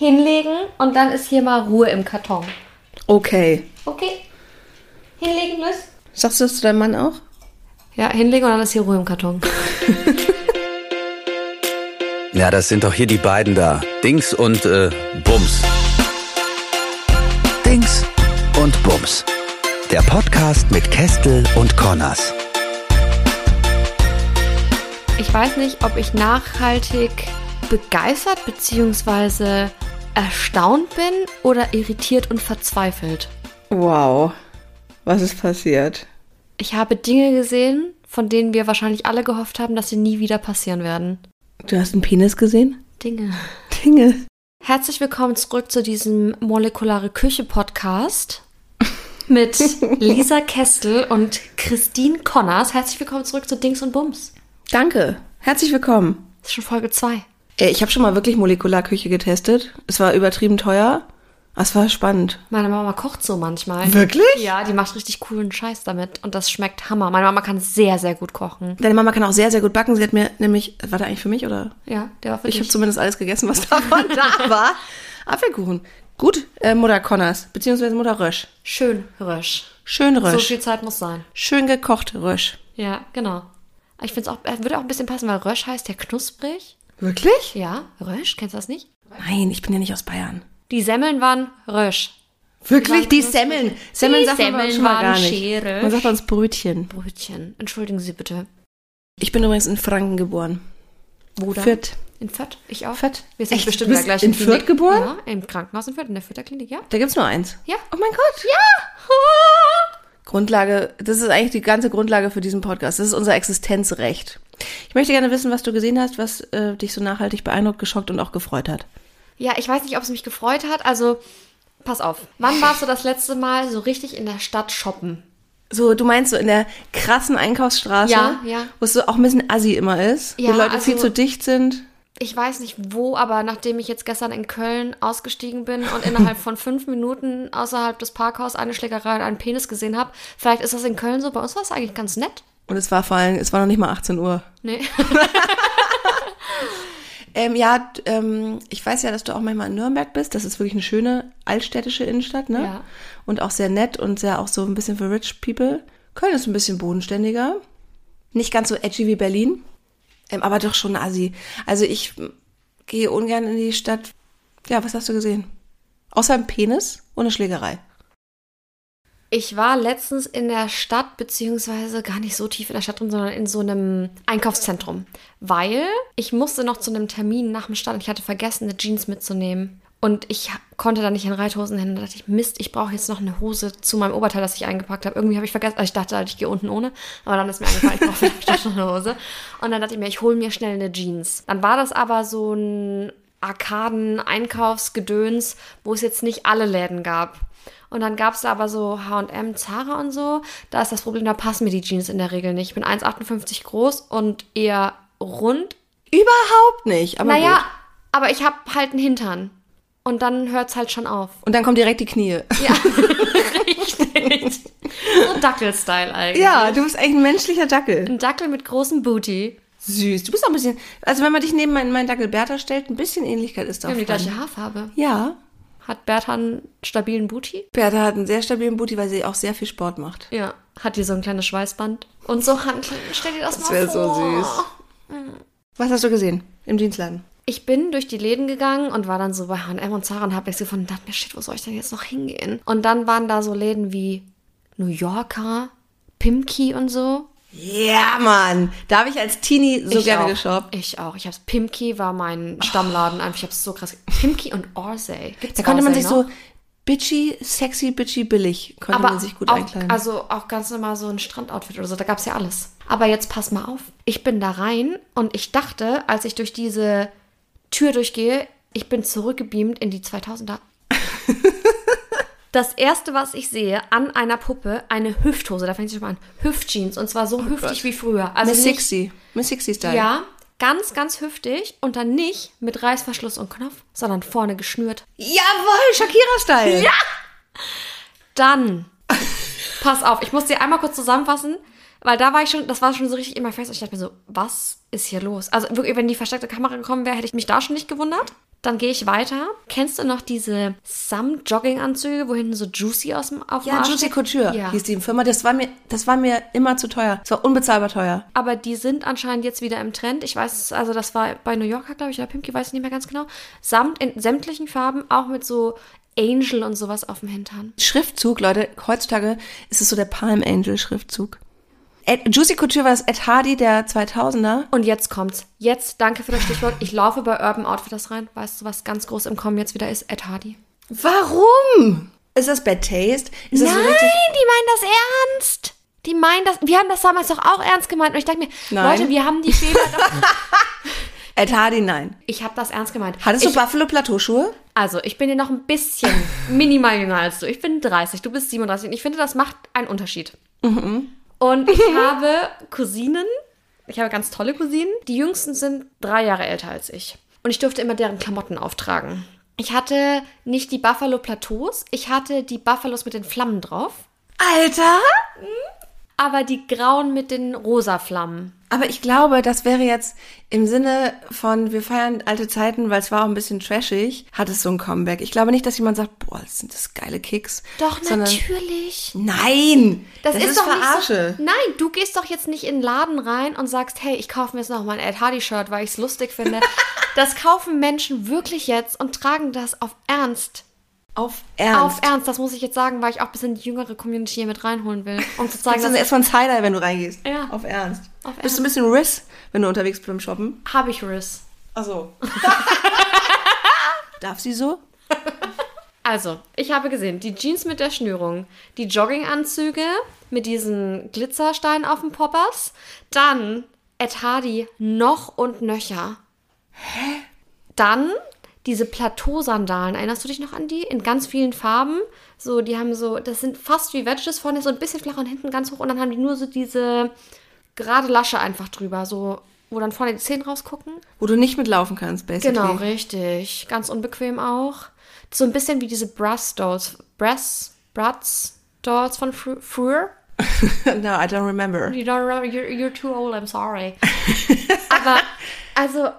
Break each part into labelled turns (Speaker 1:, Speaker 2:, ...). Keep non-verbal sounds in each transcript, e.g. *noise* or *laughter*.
Speaker 1: hinlegen und dann ist hier mal Ruhe im Karton.
Speaker 2: Okay.
Speaker 1: Okay. Hinlegen, Liz?
Speaker 2: Sagst du das zu deinem Mann auch?
Speaker 1: Ja, hinlegen und dann ist hier Ruhe im Karton.
Speaker 3: Ja, das sind doch hier die beiden da. Dings und äh, Bums. Dings und Bums. Der Podcast mit Kestel und Connors.
Speaker 1: Ich weiß nicht, ob ich nachhaltig begeistert bzw. erstaunt bin oder irritiert und verzweifelt.
Speaker 2: Wow. Was ist passiert?
Speaker 1: Ich habe Dinge gesehen, von denen wir wahrscheinlich alle gehofft haben, dass sie nie wieder passieren werden.
Speaker 2: Du hast einen Penis gesehen?
Speaker 1: Dinge.
Speaker 2: Dinge.
Speaker 1: Herzlich willkommen zurück zu diesem Molekulare Küche Podcast mit *laughs* Lisa Kestel und Christine Connors. Herzlich willkommen zurück zu Dings und Bums.
Speaker 2: Danke. Herzlich willkommen.
Speaker 1: Das ist schon Folge 2.
Speaker 2: Äh, Ich habe schon mal wirklich Molekularküche getestet. Es war übertrieben teuer. Es war spannend.
Speaker 1: Meine Mama kocht so manchmal.
Speaker 2: Wirklich?
Speaker 1: Ja, die macht richtig coolen Scheiß damit und das schmeckt Hammer. Meine Mama kann sehr, sehr gut kochen.
Speaker 2: Deine Mama kann auch sehr, sehr gut backen. Sie hat mir nämlich, war der eigentlich für mich oder?
Speaker 1: Ja, der war für
Speaker 2: Ich habe
Speaker 1: dich.
Speaker 2: zumindest alles gegessen, was *laughs* davon da war. Apfelkuchen. Gut, äh, Mutter Connors, beziehungsweise Mutter Rösch.
Speaker 1: Schön Rösch.
Speaker 2: Schön
Speaker 1: So
Speaker 2: Rösch.
Speaker 1: viel Zeit muss sein.
Speaker 2: Schön gekocht Rösch.
Speaker 1: Ja, genau. Ich finde es auch, äh, würde auch ein bisschen passen, weil Rösch heißt ja knusprig.
Speaker 2: Wirklich?
Speaker 1: Ja, Rösch, kennst du das nicht?
Speaker 2: Nein, ich bin ja nicht aus Bayern.
Speaker 1: Die Semmeln waren Rösch.
Speaker 2: Wirklich?
Speaker 1: Die
Speaker 2: Die Semmeln. Semmeln
Speaker 1: Die
Speaker 2: sagt man
Speaker 1: Semmeln
Speaker 2: schon mal gar nicht.
Speaker 1: scherisch.
Speaker 2: Man sagt uns Brötchen.
Speaker 1: Brötchen. Entschuldigen Sie bitte.
Speaker 2: Ich bin übrigens in Franken geboren.
Speaker 1: Wo da?
Speaker 2: Fürth.
Speaker 1: In Fürth. Ich auch.
Speaker 2: Fürth.
Speaker 1: Wir sind
Speaker 2: Echt?
Speaker 1: bestimmt
Speaker 2: Du
Speaker 1: in
Speaker 2: bist
Speaker 1: gleichen
Speaker 2: in Fürth geboren?
Speaker 1: Ja, im Krankenhaus in Fürth, in der Fürther Klinik, ja?
Speaker 2: Da gibt's nur eins.
Speaker 1: Ja.
Speaker 2: Oh mein Gott. Grundlage, das ist eigentlich die ganze Grundlage für diesen Podcast. Das ist unser Existenzrecht. Ich möchte gerne wissen, was du gesehen hast, was äh, dich so nachhaltig beeindruckt, geschockt und auch gefreut hat.
Speaker 1: Ja, ich weiß nicht, ob es mich gefreut hat. Also, pass auf. Wann warst du das letzte Mal so richtig in der Stadt shoppen?
Speaker 2: So, du meinst so in der krassen Einkaufsstraße,
Speaker 1: Ja, ja.
Speaker 2: wo es so auch ein bisschen assi immer ist,
Speaker 1: Ja,
Speaker 2: wo Leute
Speaker 1: also-
Speaker 2: viel zu dicht sind.
Speaker 1: Ich weiß nicht wo, aber nachdem ich jetzt gestern in Köln ausgestiegen bin und innerhalb von fünf Minuten außerhalb des Parkhaus eine Schlägerei und einen Penis gesehen habe, vielleicht ist das in Köln so. Bei uns war es eigentlich ganz nett.
Speaker 2: Und es war vor allem, es war noch nicht mal 18 Uhr.
Speaker 1: Nee. *laughs*
Speaker 2: Ähm, ja, ähm, ich weiß ja, dass du auch manchmal in Nürnberg bist. Das ist wirklich eine schöne altstädtische Innenstadt, ne?
Speaker 1: Ja.
Speaker 2: Und auch sehr nett und sehr auch so ein bisschen für rich people. Köln ist ein bisschen bodenständiger. Nicht ganz so edgy wie Berlin, ähm, aber doch schon assi. Also ich gehe ungern in die Stadt. Ja, was hast du gesehen? Außer einem Penis und eine Schlägerei.
Speaker 1: Ich war letztens in der Stadt, beziehungsweise gar nicht so tief in der Stadt drin, sondern in so einem Einkaufszentrum. Weil ich musste noch zu einem Termin nach dem Start und ich hatte vergessen, eine Jeans mitzunehmen. Und ich konnte da nicht in Reithosen hin. Da dachte ich, Mist, ich brauche jetzt noch eine Hose zu meinem Oberteil, das ich eingepackt habe. Irgendwie habe ich vergessen, also ich dachte halt, ich gehe unten ohne. Aber dann ist mir eingefallen, ich brauche vielleicht noch eine Hose. Und dann dachte ich mir, ich hole mir schnell eine Jeans. Dann war das aber so ein Arkaden-Einkaufsgedöns, wo es jetzt nicht alle Läden gab. Und dann gab es da aber so H&M, Zara und so. Da ist das Problem, da passen mir die Jeans in der Regel nicht. Ich bin 1,58 groß und eher rund.
Speaker 2: Überhaupt nicht. Aber
Speaker 1: naja,
Speaker 2: gut.
Speaker 1: aber ich habe halt einen Hintern. Und dann hört es halt schon auf.
Speaker 2: Und dann kommen direkt die Knie.
Speaker 1: Ja, *laughs* richtig. So Dackel-Style eigentlich.
Speaker 2: Ja, du bist eigentlich ein menschlicher Dackel.
Speaker 1: Ein Dackel mit großem Booty.
Speaker 2: Süß. Du bist auch ein bisschen, also wenn man dich neben meinen, meinen Dackel Bertha stellt, ein bisschen Ähnlichkeit ist da
Speaker 1: Wir haben die gleiche Haarfarbe.
Speaker 2: Ja.
Speaker 1: Hat Bertha einen stabilen Booty?
Speaker 2: Bertha hat einen sehr stabilen Booty, weil sie auch sehr viel Sport macht.
Speaker 1: Ja. Hat die so ein kleines Schweißband? Und so Hanteln. Stell dir das,
Speaker 2: Das
Speaker 1: mal vor.
Speaker 2: so süß. Was hast du gesehen im Dienstladen?
Speaker 1: Ich bin durch die Läden gegangen und war dann so bei H&M und Zara und habe nichts gefunden und dachte mir, shit, wo soll ich denn jetzt noch hingehen? Und dann waren da so Läden wie New Yorker, Pimki und so.
Speaker 2: Ja, Mann. Da habe ich als Teenie so
Speaker 1: ich
Speaker 2: gerne
Speaker 1: auch.
Speaker 2: geshoppt.
Speaker 1: Ich auch. Ich hab's, Pimki war mein Stammladen. Einfach, ich hab's so krass. Pimki und Orsay. Gibt's
Speaker 2: Da konnte man
Speaker 1: Orsay
Speaker 2: sich
Speaker 1: noch?
Speaker 2: so bitchy, sexy, bitchy, billig, konnte
Speaker 1: aber
Speaker 2: man sich gut
Speaker 1: auch,
Speaker 2: einkleiden.
Speaker 1: Also auch ganz normal so ein Strandoutfit oder so, da gab's ja alles. Aber jetzt pass mal auf. Ich bin da rein und ich dachte, als ich durch diese Tür durchgehe, ich bin zurückgebeamt in die 2000er. *laughs* Das erste, was ich sehe an einer Puppe, eine Hüfthose. Da fängt sie schon mal an. Hüftjeans. Und zwar so hüftig
Speaker 2: Oh Gott.
Speaker 1: wie früher. Also
Speaker 2: Miss 60. Miss 60 Style.
Speaker 1: Ja, ganz, ganz hüftig. Und dann nicht mit Reißverschluss und Knopf, sondern vorne geschnürt.
Speaker 2: Jawohl, Shakira-Style. Ja.
Speaker 1: Dann, pass auf, ich muss dir einmal kurz zusammenfassen, weil da war ich schon, das war schon so richtig immer fest. Ich dachte mir so, was ist hier los? Also wirklich, wenn die versteckte Kamera gekommen wäre, hätte ich mich da schon nicht gewundert. Dann gehe ich weiter. Kennst du noch diese Samt-Jogginganzüge, wo hinten so Juicy aus dem auf dem
Speaker 2: Ja,
Speaker 1: Arsch
Speaker 2: Juicy? Couture
Speaker 1: Ja.
Speaker 2: hieß die Firma. Das war mir, das war mir immer zu teuer. Das war unbezahlbar teuer.
Speaker 1: Aber die sind anscheinend jetzt wieder im Trend. Ich weiß, also das war bei New Yorker, glaube ich, oder Pimki, weiß ich nicht mehr ganz genau. Samt in sämtlichen Farben, auch mit so Angel und sowas auf dem Hintern.
Speaker 2: Schriftzug, Leute, heutzutage ist es so der Palm Angel Schriftzug. Ed, Juicy Couture war das Ed Hardy der 2000er.
Speaker 1: Und jetzt kommt's. Jetzt, danke für das Stichwort. Ich laufe bei Urban Outfitters rein. Weißt du, was ganz groß im Kommen jetzt wieder ist? Ed Hardy.
Speaker 2: Warum? Ist das Bad Taste? Ist das
Speaker 1: Nein,
Speaker 2: so
Speaker 1: die meinen das ernst. Die meinen das. Wir haben das damals doch auch ernst gemeint. Und ich dachte mir,
Speaker 2: Nein.
Speaker 1: Leute, wir haben die Fehler doch. *laughs*
Speaker 2: Ed Hardy, nein.
Speaker 1: Ich habe das ernst gemeint.
Speaker 2: Hattest
Speaker 1: ich,
Speaker 2: du Buffalo Plateauschuhe?
Speaker 1: Also, ich bin ja noch ein bisschen *laughs* minimal jünger als du. Ich bin 30, du bist 37. Und ich finde, das macht einen Unterschied. Und ich *laughs* habe Cousinen. Ich habe ganz tolle Cousinen. Die jüngsten sind drei Jahre älter als ich. Und ich durfte immer deren Klamotten auftragen. Ich hatte nicht die Buffalo Plateaus, ich hatte die Buffalos mit den Flammen drauf,
Speaker 2: Alter!
Speaker 1: aber die grauen mit den rosa Flammen.
Speaker 2: Aber ich glaube, das wäre jetzt im Sinne von, wir feiern alte Zeiten, weil es war auch ein bisschen trashig, hat es so ein Comeback. Ich glaube nicht, dass jemand sagt, boah, das sind das geile Kicks.
Speaker 1: Doch,
Speaker 2: sondern,
Speaker 1: natürlich.
Speaker 2: Nein!
Speaker 1: Das, ist, doch
Speaker 2: Verarsche.
Speaker 1: so. Nein, du gehst doch jetzt nicht in den Laden rein und sagst, hey, ich kaufe mir jetzt noch mal ein Ed Hardy Shirt, weil ich es lustig finde. *laughs* das kaufen Menschen wirklich jetzt und tragen das auf Ernst.
Speaker 2: Auf Ernst.
Speaker 1: Auf Ernst, das muss ich jetzt sagen, weil ich auch ein bisschen die jüngere Community hier mit reinholen will. Um zu zeigen,
Speaker 2: Das ist
Speaker 1: dass
Speaker 2: erstmal ein Side-Eye, wenn du reingehst.
Speaker 1: Ja.
Speaker 2: Auf Ernst.
Speaker 1: Auf
Speaker 2: Bist du ein bisschen Riss, wenn du unterwegs bist beim Shoppen?
Speaker 1: habe ich Riss.
Speaker 2: Ach so. *laughs* Darf sie so?
Speaker 1: Also, ich habe gesehen, die Jeans mit der Schnürung, die Jogginganzüge mit diesen Glitzersteinen auf dem Poppers, dann Ed Hardy noch und nöcher. Hä? Dann diese Plateausandalen. Erinnerst du dich noch an die? In ganz vielen Farben. So, die haben so, das sind fast wie Wedges, vorne so ein bisschen flacher und hinten ganz hoch und dann haben die nur so diese gerade Lasche einfach drüber, so, wo dann vorne die Zähne rausgucken.
Speaker 2: Wo du nicht mitlaufen kannst, basically.
Speaker 1: Genau, richtig. Ganz unbequem auch. So ein bisschen wie diese Brass Dolls. Brass, Bratz Dolls von Fru- früher. *laughs*
Speaker 2: no, I don't remember.
Speaker 1: You don't remember, you're, you're too old, I'm sorry. *laughs* Aber, also,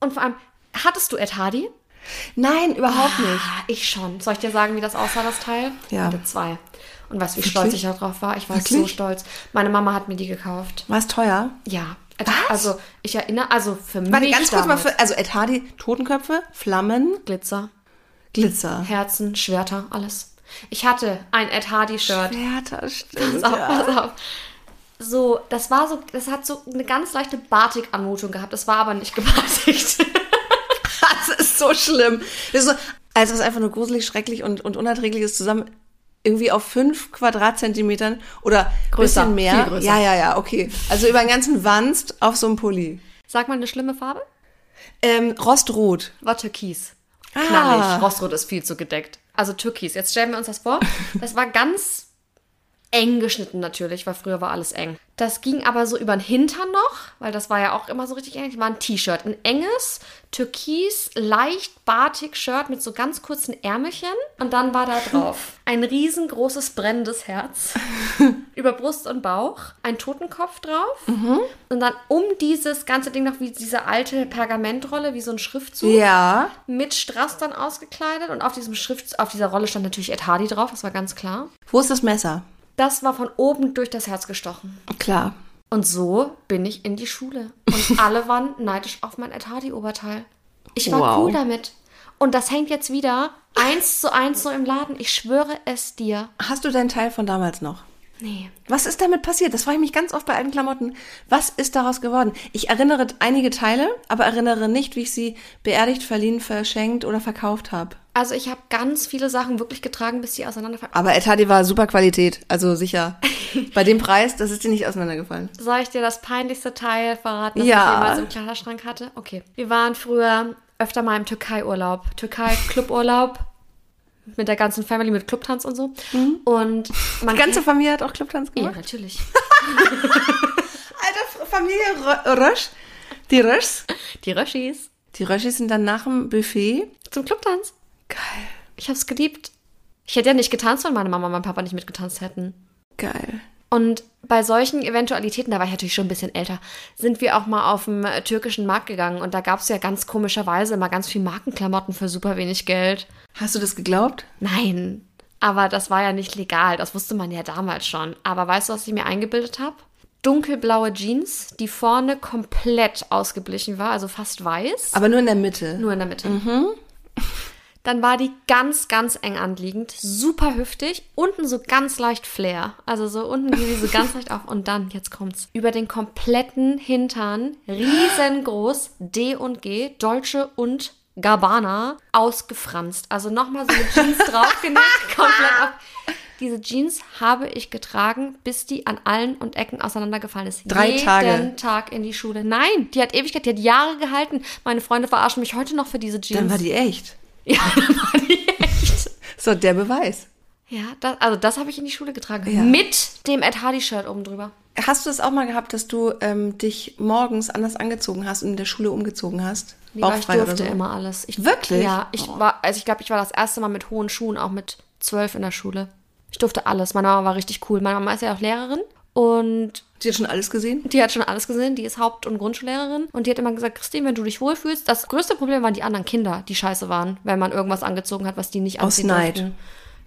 Speaker 1: und vor allem, hattest du Ed Hardy?
Speaker 2: Nein, überhaupt nicht.
Speaker 1: Ah, ich schon. Soll ich dir sagen, wie das aussah, das Teil?
Speaker 2: Ja.
Speaker 1: Hatte zwei. Und weißt du, wie stolz ich darauf war? Ich war so
Speaker 2: Wirklich?
Speaker 1: stolz. Meine Mama hat mir die gekauft.
Speaker 2: War es teuer?
Speaker 1: Ja. Also, ich erinnere, also für
Speaker 2: Warte,
Speaker 1: mich
Speaker 2: ganz kurz mal für, also Ed Hardy, Totenköpfe, Flammen,
Speaker 1: Glitzer,
Speaker 2: Glitzer.
Speaker 1: Herzen, Schwerter, alles. Ich hatte ein Ed Hardy-Shirt.
Speaker 2: Schwerter, stimmt.
Speaker 1: Pass auf, pass auf. So, das war so, das hat so eine ganz leichte Batik-Anmutung gehabt. Das war aber nicht *laughs* gebatigt.
Speaker 2: Das ist so schlimm. Das ist so, als was einfach nur gruselig, schrecklich und, und unerträglich ist, zusammen irgendwie auf fünf Quadratzentimetern oder
Speaker 1: Größer,
Speaker 2: bisschen mehr.
Speaker 1: viel größer.
Speaker 2: Ja, ja, ja, okay. Also über den ganzen Wanst auf so einem Pulli.
Speaker 1: Sag mal eine schlimme Farbe?
Speaker 2: Ähm, Rostrot.
Speaker 1: War Türkis.
Speaker 2: Ah.
Speaker 1: Knallig. Rostrot ist viel zu gedeckt. Also Türkis. Jetzt stellen wir uns das vor. *laughs* Das war ganz eng geschnitten natürlich, weil früher war alles eng. Das ging aber so über den Hintern noch, weil das war ja auch immer so richtig eng. Das war ein T-Shirt. Ein enges, türkis, leicht bartig Shirt mit so ganz kurzen Ärmelchen. Und dann war da drauf *laughs* ein riesengroßes brennendes Herz *laughs* über Brust und Bauch, ein Totenkopf drauf. Und dann um dieses ganze Ding noch wie diese alte Pergamentrolle, wie so ein Schriftzug
Speaker 2: Ja.
Speaker 1: mit Strass dann ausgekleidet und auf diesem Schrift, auf dieser Rolle stand natürlich Ed Hardy drauf, das war ganz klar.
Speaker 2: Wo ist das Messer?
Speaker 1: Das war von oben durch das Herz gestochen.
Speaker 2: Klar.
Speaker 1: Und so bin ich in die Schule. Und *laughs* alle waren neidisch auf mein Ed Hardy Oberteil. Ich war
Speaker 2: Wow.
Speaker 1: cool damit. Und das hängt jetzt wieder eins zu eins so im Laden. Ich schwöre es dir.
Speaker 2: Hast du deinen Teil von damals noch?
Speaker 1: Nee.
Speaker 2: Was ist damit passiert? Das frage ich mich ganz oft bei alten Klamotten. Was ist daraus geworden? Ich erinnere einige Teile, aber erinnere nicht, wie ich sie beerdigt, verliehen, verschenkt oder verkauft habe.
Speaker 1: Also ich habe ganz viele Sachen wirklich getragen, bis die auseinanderfallen.
Speaker 2: Aber Hardy war super Qualität, also sicher. *laughs* Bei dem Preis, das ist dir nicht auseinandergefallen.
Speaker 1: Soll ich dir das peinlichste Teil verraten, das
Speaker 2: Ja.
Speaker 1: ich jemals im Kleiderschrank hatte? Okay. Wir waren früher öfter mal im Türkei-Urlaub. Türkei-Cluburlaub. Mit der ganzen Family, mit Clubtanz und so. Und man
Speaker 2: Die ganze Familie hat auch Clubtanz
Speaker 1: Ja,
Speaker 2: gemacht?
Speaker 1: natürlich. *laughs*
Speaker 2: Alter, Familie Rö- Rösch. Die Röschs.
Speaker 1: Die Röschis.
Speaker 2: Die Röschis sind dann nach dem Buffet.
Speaker 1: Zum Clubtanz.
Speaker 2: Geil.
Speaker 1: Ich hab's geliebt. Ich hätte ja nicht getanzt, wenn meine Mama und mein Papa nicht mitgetanzt hätten.
Speaker 2: Geil.
Speaker 1: Und bei solchen Eventualitäten, da war ich natürlich schon ein bisschen älter, sind wir auch mal auf dem äh, türkischen Markt gegangen und da gab es ja ganz komischerweise immer ganz viel Markenklamotten für super wenig Geld.
Speaker 2: Hast du das geglaubt?
Speaker 1: Nein, aber das war ja nicht legal, das wusste man ja damals schon. Aber weißt du, was ich mir eingebildet habe? Dunkelblaue Jeans, die vorne komplett ausgeblichen war, also fast weiß.
Speaker 2: Aber nur in der Mitte.
Speaker 1: Nur in der Mitte. Dann war die ganz, ganz eng anliegend, super hüftig, unten so ganz leicht Flair. Also so unten geht die so *laughs* ganz leicht auf. Und dann, jetzt kommt's, über den kompletten Hintern, riesengroß, D und G, Dolce und Gabbana, ausgefranst. Also nochmal so eine Jeans *laughs* draufgenäht, komplett auf. Diese Jeans habe ich getragen, bis die an allen und Ecken auseinandergefallen ist.
Speaker 2: Drei
Speaker 1: Jeden
Speaker 2: Tage.
Speaker 1: Tag in die Schule. Nein, die hat Ewigkeit, die hat Jahre gehalten. Meine Freunde verarschen mich heute noch für diese Jeans.
Speaker 2: Dann war die echt.
Speaker 1: Ja, *laughs* dann war die echt.
Speaker 2: So, der Beweis.
Speaker 1: Ja, das, also das habe ich in die Schule getragen.
Speaker 2: Ja.
Speaker 1: Mit dem Ed Hardy Shirt oben drüber.
Speaker 2: Hast du das auch mal gehabt, dass du ähm, dich morgens anders angezogen hast und in der Schule umgezogen hast?
Speaker 1: Nee, ich
Speaker 2: Bauchfrei oder
Speaker 1: durfte
Speaker 2: so?
Speaker 1: immer alles. Ich,
Speaker 2: Wirklich?
Speaker 1: Ja, ich war, also ich glaube, ich war das erste Mal mit hohen Schuhen, auch mit zwölf in der Schule. Ich durfte alles. Meine Mama war richtig cool. Meine Mama ist ja auch Lehrerin und
Speaker 2: Die hat schon alles gesehen?
Speaker 1: die hat schon alles gesehen. Die ist Haupt- und Grundschullehrerin und die hat immer gesagt, Christine, wenn du dich wohlfühlst, das größte Problem waren die anderen Kinder, die scheiße waren, wenn man irgendwas angezogen hat, was die nicht
Speaker 2: Aus
Speaker 1: anziehen
Speaker 2: Neid.
Speaker 1: durften.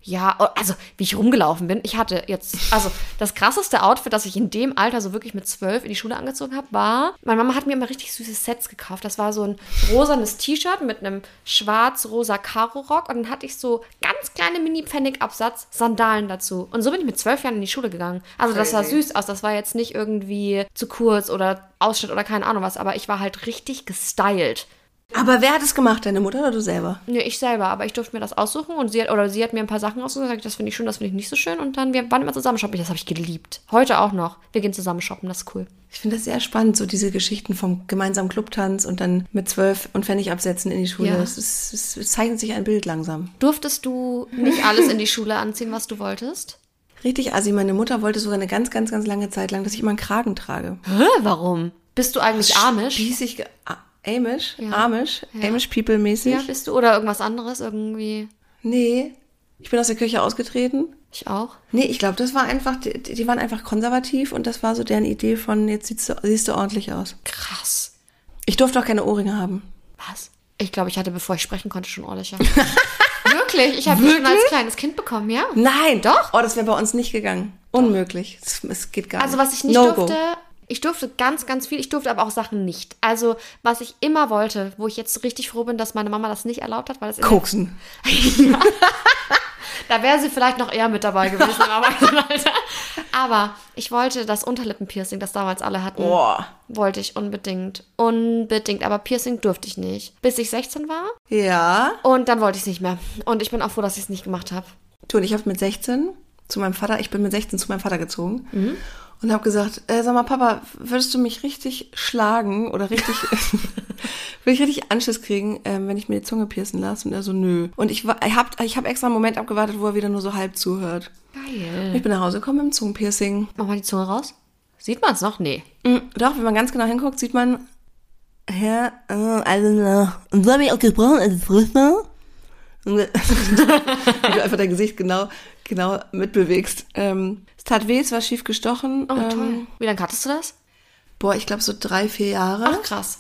Speaker 1: Ja, also wie ich rumgelaufen bin. Ich hatte jetzt, also das krasseste Outfit, das ich in dem Alter so wirklich mit zwölf in die Schule angezogen habe, war, meine Mama hat mir immer richtig süße Sets gekauft. Das war so ein rosanes T-Shirt mit einem schwarz-rosa Karo-Rock und dann hatte ich so ganz kleine Mini-Pfennig-Absatz Sandalen dazu. Und so bin ich mit zwölf Jahren in die Schule gegangen. Also das sah süß aus. Das war jetzt nicht irgendwie zu kurz oder Ausschnitt oder keine Ahnung was, aber ich war halt richtig gestylt.
Speaker 2: Aber wer hat es gemacht, deine Mutter oder du selber?
Speaker 1: Nö, ich selber, aber ich durfte mir das aussuchen und sie hat, oder sie hat mir ein paar Sachen ausgesucht, gesagt, das finde ich schön, das finde ich nicht so schön und dann, wir waren immer zusammen shoppen, das habe ich geliebt. Heute auch noch. Wir gehen zusammen shoppen, das ist cool.
Speaker 2: Ich finde das sehr spannend, so diese Geschichten vom gemeinsamen Clubtanz und dann mit zwölf und Pfennig absetzen in die Schule.
Speaker 1: Ja.
Speaker 2: Es, ist, es, zeichnet sich ein Bild langsam.
Speaker 1: Durftest du nicht alles in die Schule anziehen, was du wolltest?
Speaker 2: Richtig assi. Meine Mutter wollte sogar eine ganz, ganz, ganz lange Zeit lang, dass ich immer einen Kragen trage.
Speaker 1: Hä, warum? Bist du eigentlich Amish?
Speaker 2: Spießig, Amish,
Speaker 1: Ja.
Speaker 2: Amish,
Speaker 1: Ja.
Speaker 2: Amish People mäßig.
Speaker 1: Ja, bist du? Oder irgendwas anderes irgendwie?
Speaker 2: Nee, ich bin aus der Kirche ausgetreten.
Speaker 1: Ich auch.
Speaker 2: Nee, ich glaube, das war einfach, die, die waren einfach konservativ und das war so deren Idee von, jetzt siehst du, siehst du ordentlich aus.
Speaker 1: Krass.
Speaker 2: Ich durfte auch keine Ohrringe haben.
Speaker 1: Was? Ich glaube, ich hatte, bevor ich sprechen konnte, schon Ohrlöcher. *laughs* Wirklich? Ich habe die schon als kleines Kind bekommen, ja?
Speaker 2: Nein,
Speaker 1: Doch?
Speaker 2: Oh, das wäre bei uns nicht gegangen. Unmöglich. Es, es geht gar
Speaker 1: Also
Speaker 2: nicht.
Speaker 1: was ich nicht
Speaker 2: No go.
Speaker 1: Ich durfte ganz, ganz viel, ich durfte aber auch Sachen nicht. Also was ich immer wollte, wo ich jetzt richtig froh bin, dass meine Mama das nicht erlaubt hat, weil der-
Speaker 2: Koksen. *laughs*
Speaker 1: da wäre sie vielleicht noch eher mit dabei gewesen im Erwachsenenalter. *laughs* Aber ich wollte das Unterlippenpiercing, das damals alle hatten,
Speaker 2: Boah.
Speaker 1: wollte ich unbedingt. Unbedingt. Aber Piercing durfte ich nicht. Bis ich 16 war.
Speaker 2: Ja.
Speaker 1: Und dann wollte ich es nicht mehr. Und ich bin auch froh, dass ich es nicht gemacht habe.
Speaker 2: Du und ich habe mit 16 zu meinem Vater, ich bin mit 16 zu meinem Vater gezogen
Speaker 1: Mhm.
Speaker 2: und habe gesagt, äh, sag mal, Papa, würdest du mich richtig schlagen oder richtig, *laughs* *laughs* will ich richtig Anschiss kriegen, ähm, wenn ich mir die Zunge piercen lasse? Und er so, nö. Und ich war, ich habe ich hab extra einen Moment abgewartet, wo er wieder nur so halb zuhört.
Speaker 1: Geil.
Speaker 2: Ich bin nach Hause gekommen mit dem Zungenpiercing.
Speaker 1: Mach mal die Zunge raus. Sieht man es noch? Nee.
Speaker 2: Mm, Doch, wenn man ganz genau hinguckt, sieht man, ja, äh, also, äh, und so habe ich auch gesprochen, als es frisch war. Äh, einfach dein Gesicht genau, genau mitbewegst. Ähm, es tat weh, es war schief gestochen.
Speaker 1: Oh,
Speaker 2: ähm,
Speaker 1: toll. Wie lange hattest du das?
Speaker 2: Boah, ich glaube so drei, vier Jahre.
Speaker 1: Ach, krass.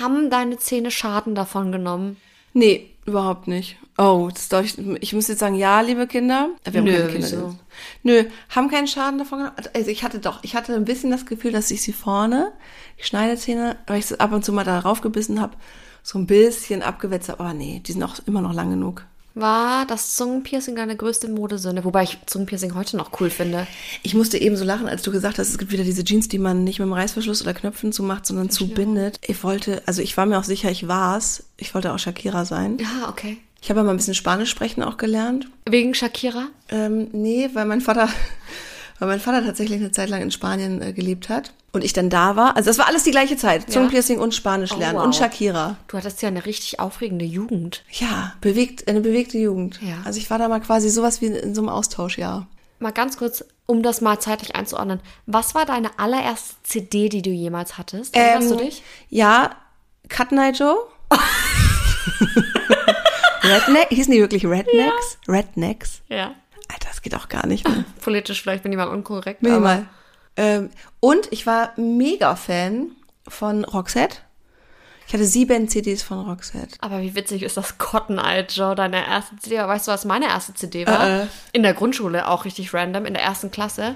Speaker 1: Haben deine Zähne Schaden davon genommen?
Speaker 2: Nee, überhaupt nicht. Oh, das darf ich, ich muss jetzt sagen, ja, liebe Kinder. Wir haben
Speaker 1: Nö,
Speaker 2: keine Kinder. Nö, haben keinen Schaden davon genommen. Also ich hatte doch, ich hatte ein bisschen das Gefühl, dass ich sie vorne, die Schneidezähne, weil ich so ab und zu mal da raufgebissen habe, so ein bisschen abgewetzt habe. Aber nee, die sind auch immer noch lang genug.
Speaker 1: War das Zungenpiercing deine größte Modesünde? Wobei ich Zungenpiercing heute noch cool finde.
Speaker 2: Ich musste eben so lachen, als du gesagt hast, es gibt wieder diese Jeans, die man nicht mit dem Reißverschluss oder Knöpfen zumacht, sondern zubindet. Ich wollte, also ich war mir auch sicher, ich war's. Ich wollte auch Shakira sein.
Speaker 1: Ja, okay.
Speaker 2: Ich habe ja mal ein bisschen Spanisch sprechen auch gelernt.
Speaker 1: Wegen Shakira?
Speaker 2: Ähm, nee, weil mein Vater, weil mein Vater tatsächlich eine Zeit lang in Spanien äh, gelebt hat und ich dann da war. Also das war alles die gleiche Zeit. Zungenpiercing und Spanisch
Speaker 1: Oh,
Speaker 2: lernen
Speaker 1: wow.
Speaker 2: und Shakira.
Speaker 1: Du hattest ja eine richtig aufregende Jugend.
Speaker 2: Ja, bewegt, eine bewegte Jugend.
Speaker 1: Ja.
Speaker 2: Also ich war da mal quasi sowas wie in so einem Austauschjahr.
Speaker 1: Mal ganz kurz, um das mal zeitlich einzuordnen. Was war deine allererste CD, die du jemals hattest? Erinnerst du dich?
Speaker 2: Ja, Cut Night Joe. *laughs* Redneck, hießen die wirklich Rednecks? Rednecks?
Speaker 1: Ja.
Speaker 2: Alter, das geht auch gar nicht. Ne?
Speaker 1: Politisch vielleicht minimal unkorrekt. aber-
Speaker 2: Minimal. Ähm, und ich war mega Fan von Roxette. Ich hatte sieben CDs von Roxette.
Speaker 1: Aber wie witzig ist das Cotton Eye Joe, deine erste CD? Aber Weißt du, was meine erste CD war?
Speaker 2: Äh, äh.
Speaker 1: In der Grundschule, auch richtig random, in der ersten Klasse.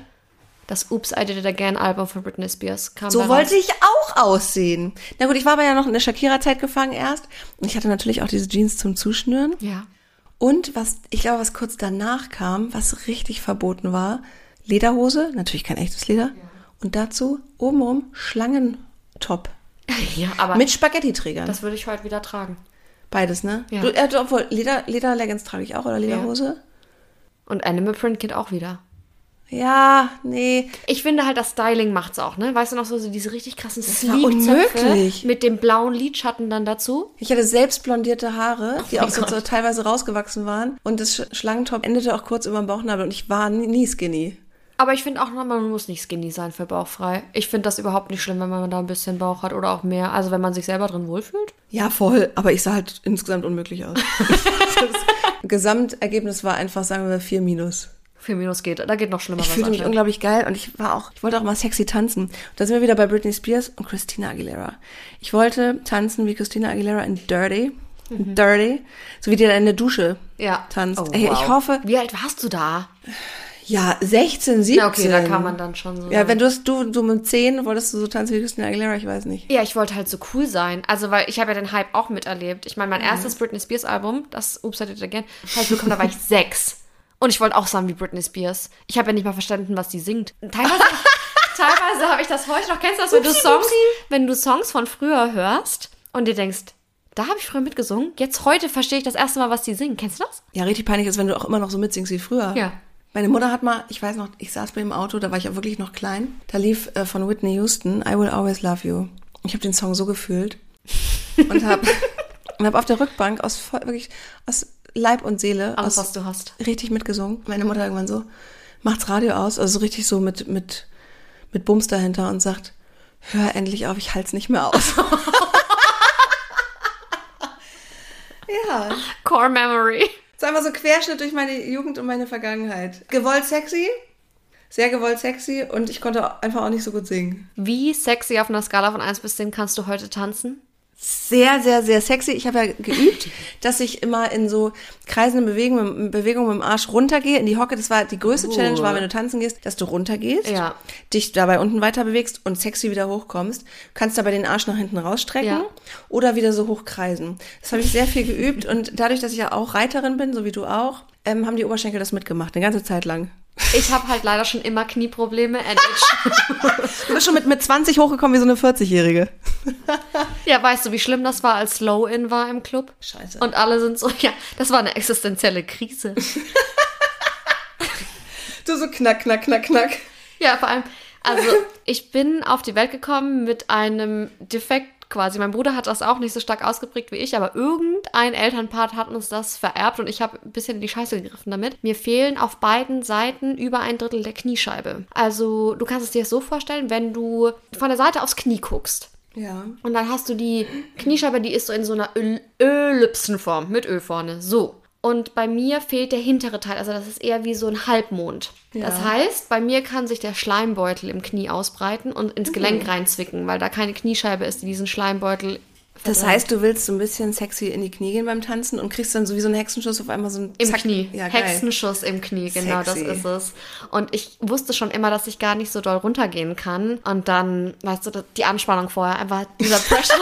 Speaker 1: Das Oops, I Did It Again Album von Britney Spears kam
Speaker 2: So wollte ich auch aussehen. Na gut, ich war aber ja noch in der Shakira-Zeit gefangen erst. Und ich hatte natürlich auch diese Jeans zum Zuschnüren.
Speaker 1: Ja.
Speaker 2: Und was, ich glaube, was kurz danach kam, was richtig verboten war, Lederhose, natürlich kein echtes Leder. Und dazu obenrum Schlangentop. *laughs*
Speaker 1: Ja, aber
Speaker 2: Mit Spaghetti-Trägern.
Speaker 1: das würde ich heute wieder tragen.
Speaker 2: Beides, ne?
Speaker 1: Ja.
Speaker 2: Du, äh, obwohl, Leder, Lederleggings trage ich auch, oder Lederhose?
Speaker 1: Und Animal Print geht auch wieder.
Speaker 2: Ja, nee.
Speaker 1: Ich finde halt, das Styling macht's auch, ne? Weißt du noch so, so diese richtig krassen Sleeve-Zöpfe mit dem blauen Lidschatten dann dazu.
Speaker 2: Ich hatte selbst blondierte Haare, die
Speaker 1: mein
Speaker 2: auch so, so teilweise rausgewachsen waren. Und das Sch- Schlangentop endete auch kurz über dem Bauchnabel und ich war nie, nie skinny.
Speaker 1: Aber ich finde auch, man muss nicht skinny sein für bauchfrei. Ich finde das überhaupt nicht schlimm, wenn man da ein bisschen Bauch hat oder auch mehr. Also wenn man sich selber drin wohlfühlt.
Speaker 2: Ja, voll. Aber ich sah halt insgesamt unmöglich aus. *laughs* das Gesamtergebnis war einfach, sagen wir, vier Minus.
Speaker 1: Vier Minus geht. Da geht noch schlimmer
Speaker 2: Ich fühlte mich unglaublich geil und ich war auch, ich wollte auch mal sexy tanzen. Und da sind wir wieder bei Britney Spears und Christina Aguilera. Ich wollte tanzen wie Christina Aguilera in Dirty. In Dirty. So wie die da in der Dusche
Speaker 1: ja.
Speaker 2: tanzt.
Speaker 1: Oh,
Speaker 2: Ey,
Speaker 1: wow.
Speaker 2: ich hoffe,
Speaker 1: Wie alt warst du da?
Speaker 2: ja, 16, 17.
Speaker 1: Ja, okay, da kann man dann schon so.
Speaker 2: Ja, wenn du, hast- du, du mit 10 wolltest du so tanzen wie Christina Aguilera, ich weiß nicht.
Speaker 1: Ja, ich wollte halt so cool sein. Also, weil ich habe ja den Hype auch miterlebt. Ich meine, mein erstes Britney Spears Album, das Oops, I Did It Again, habe ich bekommen, da war ich *laughs* sechs. Und ich wollte auch sein wie Britney Spears. Ich habe ja nicht mal verstanden, was die singt. Teilweise, *laughs* teilweise habe ich das heute noch. Kennst du das, wenn du Songs, wenn du Songs von früher hörst und dir denkst, da habe ich früher mitgesungen. Jetzt heute verstehe ich das erste Mal, was die singen. Kennst du das?
Speaker 2: Ja, richtig peinlich ist, wenn du auch immer noch so mitsingst wie früher.
Speaker 1: Ja.
Speaker 2: Meine Mutter hat mal, ich weiß noch, ich saß bei dem Auto, da war ich ja wirklich noch klein. Da lief äh, von Whitney Houston I Will Always Love You. Ich habe den Song so gefühlt und habe *laughs* hab auf der Rückbank aus voll, wirklich aus Leib und Seele
Speaker 1: Alles,
Speaker 2: aus,
Speaker 1: was du hast.
Speaker 2: richtig mitgesungen. Meine Mutter irgendwann so macht's Radio aus, also so richtig so mit mit mit Bums dahinter und sagt, hör endlich auf, ich halt's nicht mehr aus. *laughs* ja.
Speaker 1: Core Memory.
Speaker 2: Das ist einfach so Querschnitt durch meine Jugend und meine Vergangenheit. Gewollt sexy, sehr gewollt sexy und ich konnte einfach auch nicht so gut singen.
Speaker 1: Wie sexy auf einer Skala von 1 bis 10 kannst du heute tanzen?
Speaker 2: Sehr, sehr, sehr sexy. Ich habe ja geübt, *laughs* dass ich immer in so kreisenden Bewegungen, Bewegungen mit dem Arsch runtergehe in die Hocke. Das war die größte. Challenge, war, wenn du tanzen gehst, dass du runtergehst,
Speaker 1: Ja.
Speaker 2: dich dabei unten weiter bewegst und sexy wieder hochkommst. Du kannst dabei den Arsch nach hinten rausstrecken
Speaker 1: Ja.
Speaker 2: oder wieder so hochkreisen. Das habe ich sehr viel geübt und dadurch, dass ich ja auch Reiterin bin, so wie du auch, ähm, haben die Oberschenkel das mitgemacht, eine ganze Zeit lang.
Speaker 1: Ich habe halt leider schon immer Knieprobleme. *laughs*
Speaker 2: Du bist schon mit, mit 20 hochgekommen wie so eine 40-Jährige. *laughs*
Speaker 1: ja, weißt du, wie schlimm das war, als Low-In war im Club?
Speaker 2: Scheiße.
Speaker 1: Und alle sind so, ja, das war eine existenzielle Krise. *laughs*
Speaker 2: Du so knack, knack, knack, knack.
Speaker 1: ja, vor allem, also ich bin auf die Welt gekommen mit einem Defekt quasi. Mein Bruder hat das auch nicht so stark ausgeprägt wie ich, aber irgendein Elternpart hat uns das vererbt und ich habe ein bisschen in die Scheiße gegriffen damit. Mir fehlen auf beiden Seiten über ein Drittel der Kniescheibe. Also du kannst es dir so vorstellen, wenn du von der Seite aufs Knie guckst.
Speaker 2: Ja.
Speaker 1: Und dann hast du die Kniescheibe, die ist so in so einer Öl Ellipsenform mit Ö vorne. So. Und bei mir fehlt der hintere Teil, also das ist eher wie so ein Halbmond. Das heißt, bei mir kann sich der Schleimbeutel im Knie ausbreiten und ins Gelenk reinzwicken, weil da keine Kniescheibe ist, die diesen Schleimbeutel.
Speaker 2: Das heißt, du willst so ein bisschen sexy in die Knie gehen beim Tanzen und kriegst dann so wie so einen Hexenschuss auf einmal so ein
Speaker 1: Im
Speaker 2: Zack.
Speaker 1: Knie.
Speaker 2: Ja, geil.
Speaker 1: Hexenschuss im Knie, genau
Speaker 2: Sexy.
Speaker 1: das ist es. Und ich wusste schon immer, dass ich gar nicht so doll runtergehen kann. Und dann, weißt du, die Anspannung vorher, einfach dieser Pressure,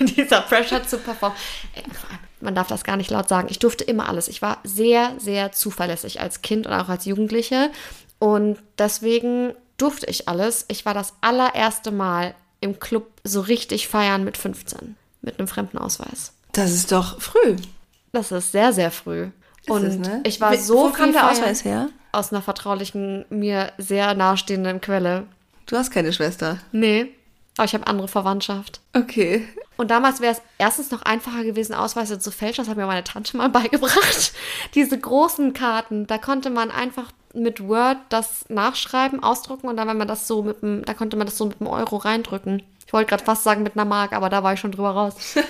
Speaker 1: *laughs* dieser Pressure zu performen. Man darf das gar nicht laut sagen. Ich durfte immer alles. Ich war sehr, sehr zuverlässig als Kind und auch als Jugendliche. Und deswegen durfte ich alles. Ich war das allererste Mal im Club so richtig feiern mit 15. Mit einem fremden Ausweis.
Speaker 2: Das ist doch früh.
Speaker 1: Das ist sehr, sehr früh. Und
Speaker 2: es, ne?
Speaker 1: ich war so
Speaker 2: wo kam der
Speaker 1: feiern
Speaker 2: Ausweis her?
Speaker 1: Aus einer vertraulichen, mir sehr nahestehenden Quelle.
Speaker 2: Du hast keine Schwester.
Speaker 1: Nee, aber ich habe andere Verwandtschaft.
Speaker 2: Okay.
Speaker 1: Und damals wäre es erstens noch einfacher gewesen, Ausweise zu fälschen. Das hat mir meine Tante mal *laughs* beigebracht. Diese großen Karten, da konnte man einfach mit Word das nachschreiben, ausdrucken und dann, wenn man das so mit dem, da konnte man das so mit einem Euro reindrücken. Ich wollte gerade fast sagen mit einer Mark, aber da war ich schon drüber raus. *laughs*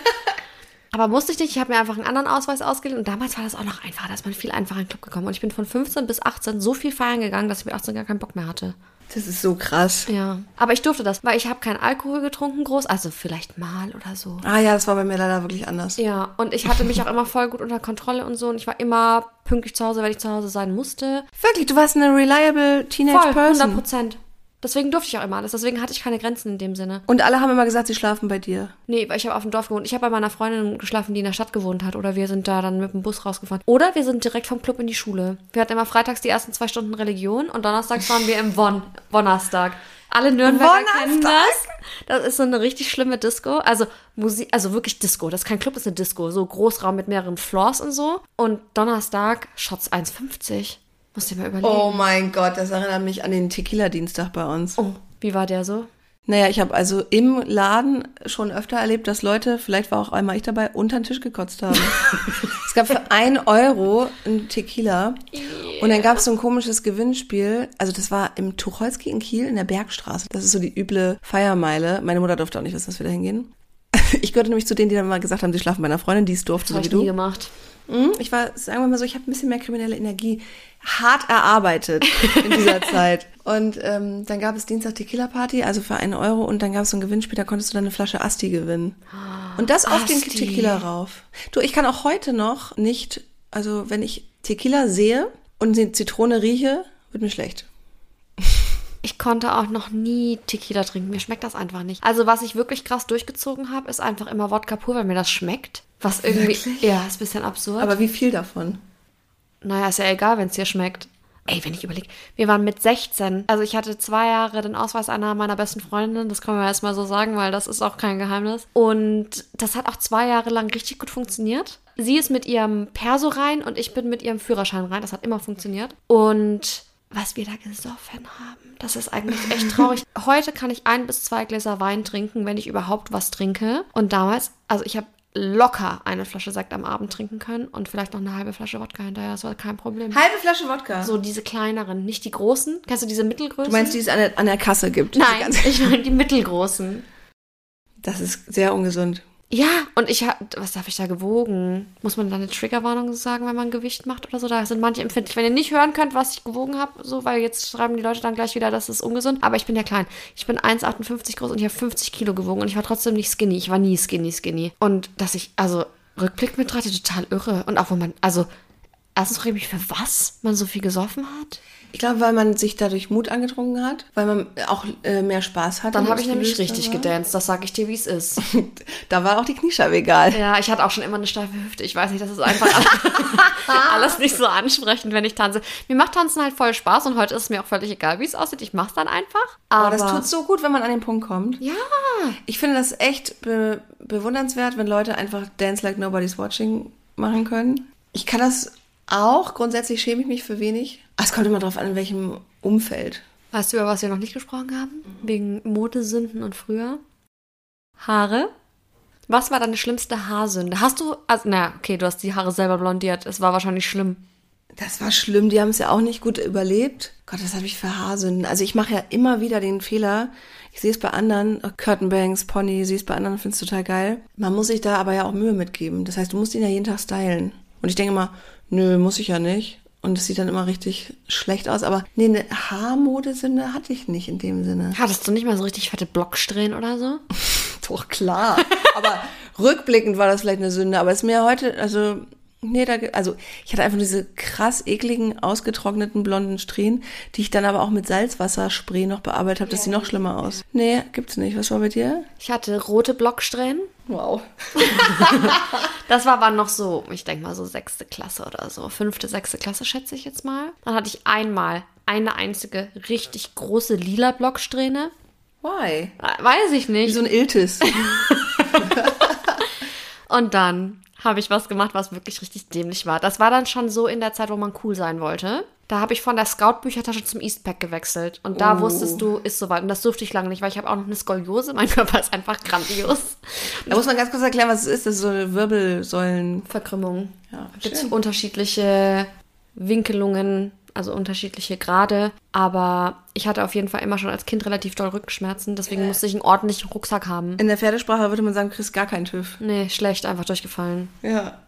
Speaker 1: Aber musste ich nicht, ich habe mir einfach einen anderen Ausweis ausgeliehen und damals war das auch noch einfacher, da ist man viel einfacher in den Club gekommen. Und ich bin von 15 bis 18 so viel feiern gegangen, dass ich mit 18 gar keinen Bock mehr hatte.
Speaker 2: Das ist so krass.
Speaker 1: Ja. Aber ich durfte das, weil ich habe keinen Alkohol getrunken groß, also vielleicht mal oder so.
Speaker 2: Ah ja, das war bei mir leider wirklich anders.
Speaker 1: Ja, und ich hatte mich auch immer voll gut unter Kontrolle und so. Und ich war immer pünktlich zu Hause, weil ich zu Hause sein musste.
Speaker 2: Wirklich, du warst eine reliable Teenage
Speaker 1: Voll, 100
Speaker 2: Person.
Speaker 1: Prozent. Deswegen durfte ich auch immer alles. Deswegen hatte ich keine Grenzen in dem Sinne.
Speaker 2: Und alle haben immer gesagt, sie schlafen bei dir.
Speaker 1: Nee, weil ich habe auf dem Dorf gewohnt. Ich habe bei meiner Freundin geschlafen, die in der Stadt gewohnt hat. Oder wir sind da dann mit dem Bus rausgefahren. Oder wir sind direkt vom Club in die Schule. Wir hatten immer freitags die ersten zwei Stunden Religion und donnerstags waren wir im Won Wonnerstag. Alle Nürnberger kennen das. Das ist so eine richtig schlimme Disco. Also Musik, also wirklich Disco. Das ist kein Club, das ist eine Disco. So Großraum mit mehreren Floors und so. Und Donnerstag Shots 1,50. Musst dir mal überlegen.
Speaker 2: Oh mein Gott, das erinnert mich an den Tequila-Dienstag bei uns.
Speaker 1: Oh, wie war der so?
Speaker 2: Naja, ich habe also im Laden schon öfter erlebt, dass Leute, vielleicht war auch einmal ich dabei, unter den Tisch gekotzt haben. *laughs* es gab für ein Euro ein Tequila und dann gab es so ein komisches Gewinnspiel. Also das war im Tucholsky in Kiel in der Bergstraße. Das ist so die üble Feiermeile. Meine Mutter durfte auch nicht wissen, dass wir da hingehen. *laughs* Ich gehörte nämlich zu denen, die dann mal gesagt haben, sie schlafen bei einer Freundin, die es durfte, so
Speaker 1: Habe
Speaker 2: wie
Speaker 1: ich nie
Speaker 2: du.
Speaker 1: gemacht.
Speaker 2: Mhm, Ich war, sagen wir mal so, ich habe ein bisschen mehr kriminelle Energie hart erarbeitet in dieser *laughs* Zeit. Und ähm, dann gab es Dienstag Tequila Party, also für einen Euro, und dann gab es so ein Gewinnspiel, da konntest du dann eine Flasche Asti gewinnen. Und das auf den
Speaker 1: Asti.
Speaker 2: Tequila rauf. Du, ich kann auch heute noch nicht, also wenn ich Tequila sehe und die Zitrone rieche, wird mir schlecht.
Speaker 1: Ich konnte auch noch nie Tequila trinken. Mir schmeckt das einfach nicht. Also, was ich wirklich krass durchgezogen habe, ist einfach immer Wodka pur, weil mir das schmeckt. Was irgendwie.
Speaker 2: Wirklich?
Speaker 1: Ja, ist ein bisschen absurd.
Speaker 2: Aber wie viel davon?
Speaker 1: naja, ist ja egal, wenn es dir schmeckt. Ey, wenn ich überlege, wir waren mit 16. Also ich hatte zwei Jahre den Ausweis einer meiner besten Freundinnen, das können wir erstmal so sagen, weil das ist auch kein Geheimnis. Und das hat auch zwei Jahre lang richtig gut funktioniert. Sie ist mit ihrem Perso rein und ich bin mit ihrem Führerschein rein. Das hat immer funktioniert. Und was wir da gesoffen haben, das ist eigentlich echt traurig. *laughs* Heute kann ich ein bis zwei Gläser Wein trinken, wenn ich überhaupt was trinke. Und damals, also ich habe locker eine Flasche Sekt am Abend trinken können und vielleicht noch eine halbe Flasche Wodka hinterher. Das war kein Problem.
Speaker 2: Halbe Flasche Wodka.
Speaker 1: So diese kleineren, nicht die großen. Kennst du diese mittelgrößen?
Speaker 2: du meinst, die es an der, an der Kasse gibt?
Speaker 1: Nein, ich meine die mittelgroßen.
Speaker 2: Das ist sehr ungesund.
Speaker 1: Ja, und ich habe, was darf ich da gewogen? Muss man da eine Triggerwarnung sagen, wenn man Gewicht macht oder so? Da sind manche empfindlich. Wenn ihr nicht hören könnt, was ich gewogen habe, so, weil jetzt schreiben die Leute dann gleich wieder, das ist ungesund. Aber ich bin ja klein. Ich bin 1,58 groß und ich habe 50 Kilo gewogen und ich war trotzdem nicht skinny. Ich war nie skinny, skinny. Und dass ich, also, Rückblick betrachtet, total irre. Und auch wenn man, also, erstens frage ich mich, für was man so viel gesoffen hat.
Speaker 2: Ich glaube, weil man sich dadurch Mut angetrunken hat, weil man auch äh, mehr Spaß hat.
Speaker 1: Dann habe ich nämlich richtig
Speaker 2: war.
Speaker 1: gedanced, das sage ich dir, wie es ist. *laughs*
Speaker 2: Da war auch die Kniescheibe egal.
Speaker 1: Ja, ich hatte auch schon immer eine steife Hüfte. Ich weiß nicht, das ist einfach *laughs* *laughs* alles nicht so ansprechend, wenn ich tanze. Mir macht Tanzen halt voll Spaß und heute ist es mir auch völlig egal, wie es aussieht. Ich mache es dann einfach. Aber,
Speaker 2: Aber das tut so gut, wenn man an den Punkt kommt.
Speaker 1: Ja.
Speaker 2: Ich finde das echt be bewundernswert, wenn Leute einfach Dance Like Nobody's Watching machen können. Ich kann das auch. Grundsätzlich schäme ich mich für wenig. Es kommt immer drauf an, in welchem Umfeld.
Speaker 1: Weißt du, über was wir noch nicht gesprochen haben? Wegen Modesünden und früher? Haare? Was war deine schlimmste Haarsünde? Hast du, also, na, okay, du hast die Haare selber blondiert. Es war wahrscheinlich schlimm.
Speaker 2: Das war schlimm, die haben es ja auch nicht gut überlebt. Gott, was habe ich für Haarsünden? Also ich mache ja immer wieder den Fehler. Ich sehe es bei anderen, oh, Curtainbanks, Pony, sehe es bei anderen, finde es total geil. Man muss sich da aber ja auch Mühe mitgeben. Das heißt, du musst ihn ja jeden Tag stylen. Und ich denke immer, nö, muss ich ja nicht. Und es sieht dann immer richtig schlecht aus. Aber nee, eine Haarmodesünde hatte ich nicht in dem Sinne. *laughs*
Speaker 1: Hattest du nicht mal so richtig fette Blocksträhnen oder so?
Speaker 2: Doch, klar. aber rückblickend war das vielleicht eine Sünde. Aber es ist mir heute, also, nee, da, also, ich hatte einfach diese krass ekligen, ausgetrockneten blonden Strähnen, die ich dann aber auch mit Salzwasserspray noch bearbeitet habe, dass sie noch schlimmer aus. Nee, gibt's nicht. Was war bei dir?
Speaker 1: Ich hatte rote Blocksträhnen.
Speaker 2: Wow. *laughs*
Speaker 1: Das war aber noch so, ich denke mal so sechste Klasse oder so. Fünfte, sechste Klasse schätze ich jetzt mal. Dann hatte ich einmal eine einzige richtig große lila Blocksträhne.
Speaker 2: Why?
Speaker 1: Weiß ich
Speaker 2: Wie
Speaker 1: nicht.
Speaker 2: so ein Iltis. *laughs*
Speaker 1: Und dann habe ich was gemacht, was wirklich richtig dämlich war. Das war dann schon so in der Zeit, wo man cool sein wollte. Da habe ich von der Scout-Büchertasche zum Eastpack gewechselt. Und da
Speaker 2: Oh.
Speaker 1: wusstest du, ist soweit. Und das durfte ich lange nicht, weil ich habe auch noch eine Skoliose. *laughs* Mein Körper ist einfach grandios.
Speaker 2: Da muss man ganz kurz erklären, was es ist. Das ist so eine Wirbelsäulen.
Speaker 1: Verkrümmung.
Speaker 2: Ja,
Speaker 1: Gibt unterschiedliche Winkelungen. Also unterschiedliche Grade. Aber ich hatte auf jeden Fall immer schon als Kind relativ doll Rückenschmerzen, deswegen musste ich einen ordentlichen Rucksack haben.
Speaker 2: In der Pferdesprache würde man sagen, du kriegst gar keinen TÜV.
Speaker 1: Nee, schlecht, einfach durchgefallen.
Speaker 2: Ja.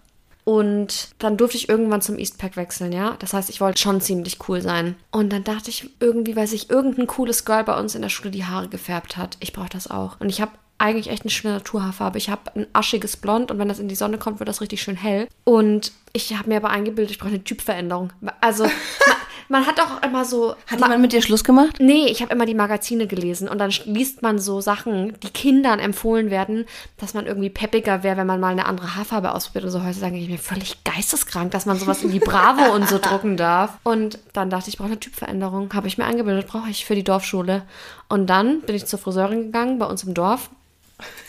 Speaker 1: Und dann durfte ich irgendwann zum Eastpack wechseln, ja. Das heißt, ich wollte schon ziemlich cool sein. Und dann dachte ich irgendwie, weil sich irgendein cooles Girl bei uns in der Schule die Haare gefärbt hat. Ich brauche das auch. Und ich habe eigentlich echt eine schöne Naturhaarfarbe. Ich habe ein aschiges Blond und wenn das in die Sonne kommt, wird das richtig schön hell. Und ich habe mir aber eingebildet, ich brauche eine Typveränderung. Also *laughs* man, man hat auch immer so.
Speaker 2: Hat
Speaker 1: ma-
Speaker 2: jemand mit dir Schluss gemacht?
Speaker 1: Nee, ich habe immer die Magazine gelesen und dann liest man so Sachen, die Kindern empfohlen werden, dass man irgendwie peppiger wäre, wenn man mal eine andere Haarfarbe ausprobiert und so. Heutzutage denke ich mir völlig geisteskrank, dass man sowas in die Bravo und so drucken darf. Und dann dachte ich, ich brauche eine Typveränderung. Habe ich mir eingebildet, brauche ich für die Dorfschule. Und dann bin ich zur Friseurin gegangen bei uns im Dorf.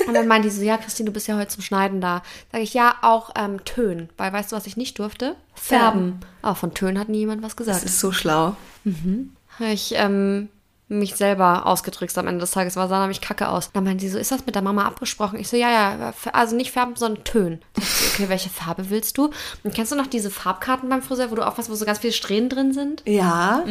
Speaker 1: Und dann meinte die so, ja, Christine, du bist ja heute zum Schneiden da. Sage ich, ja, auch ähm, Tönen. Weil weißt du, was ich nicht durfte? Färben. Aber von Tönen hat nie jemand was gesagt.
Speaker 2: Das ist so schlau.
Speaker 1: Habe ich ähm, mich selber ausgetrickst am Ende des Tages, war sah nämlich kacke aus. Dann meinte sie so, ist das mit der Mama abgesprochen? Ich so, ja, ja, also nicht färben, sondern tönen. Sag ich okay, welche Farbe willst du? Und kennst du noch diese Farbkarten beim Friseur, wo du aufmachst, wo so ganz viele Strähnen drin sind?
Speaker 2: Ja.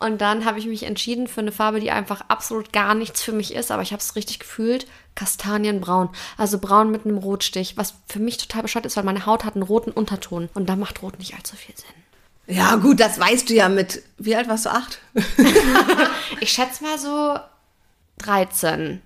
Speaker 1: Und dann habe ich mich entschieden für eine Farbe, die einfach absolut gar nichts für mich ist, aber ich habe es richtig gefühlt. Kastanienbraun. Also braun mit einem Rotstich, was für mich total bescheuert ist, weil meine Haut hat einen roten Unterton. Und da macht Rot nicht allzu viel Sinn.
Speaker 2: Ja, gut, das weißt du ja mit. Wie alt warst du? Acht? *laughs*
Speaker 1: Ich schätze mal so 13.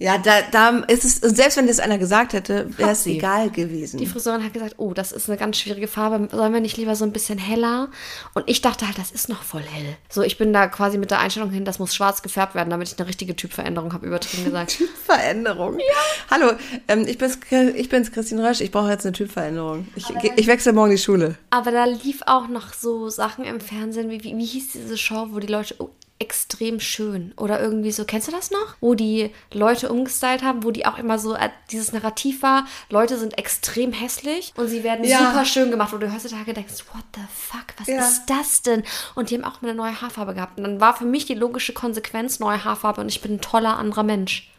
Speaker 2: Ja, da, da ist es, und selbst wenn das einer gesagt hätte, wäre es egal gewesen.
Speaker 1: Die Friseurin hat gesagt, oh, das ist eine ganz schwierige Farbe. Sollen wir nicht lieber so ein bisschen heller? Und ich dachte halt, das ist noch voll hell. So, ich bin da quasi mit der Einstellung hin, das muss schwarz gefärbt werden, damit ich eine richtige Typveränderung habe, übertrieben gesagt. *laughs*
Speaker 2: Typveränderung. Ja. Hallo, ähm, ich, bin's, ich bin's Christine Rösch. Ich brauche jetzt eine Typveränderung. Ich, ich wechsle morgen die Schule.
Speaker 1: Aber da lief auch noch so Sachen im Fernsehen, wie, wie, wie hieß diese Show, wo die Leute oh, extrem schön oder irgendwie so, kennst du das noch? Wo die Leute umgestylt haben, wo die auch immer so äh, dieses Narrativ war, Leute sind extrem hässlich und sie werden
Speaker 2: Ja.
Speaker 1: super schön gemacht, wo du heutzutage denkst, what the fuck, was
Speaker 2: Ja.
Speaker 1: ist das denn? Und die haben auch mal eine neue Haarfarbe gehabt. Und dann war für mich die logische Konsequenz neue Haarfarbe und ich bin ein toller anderer Mensch.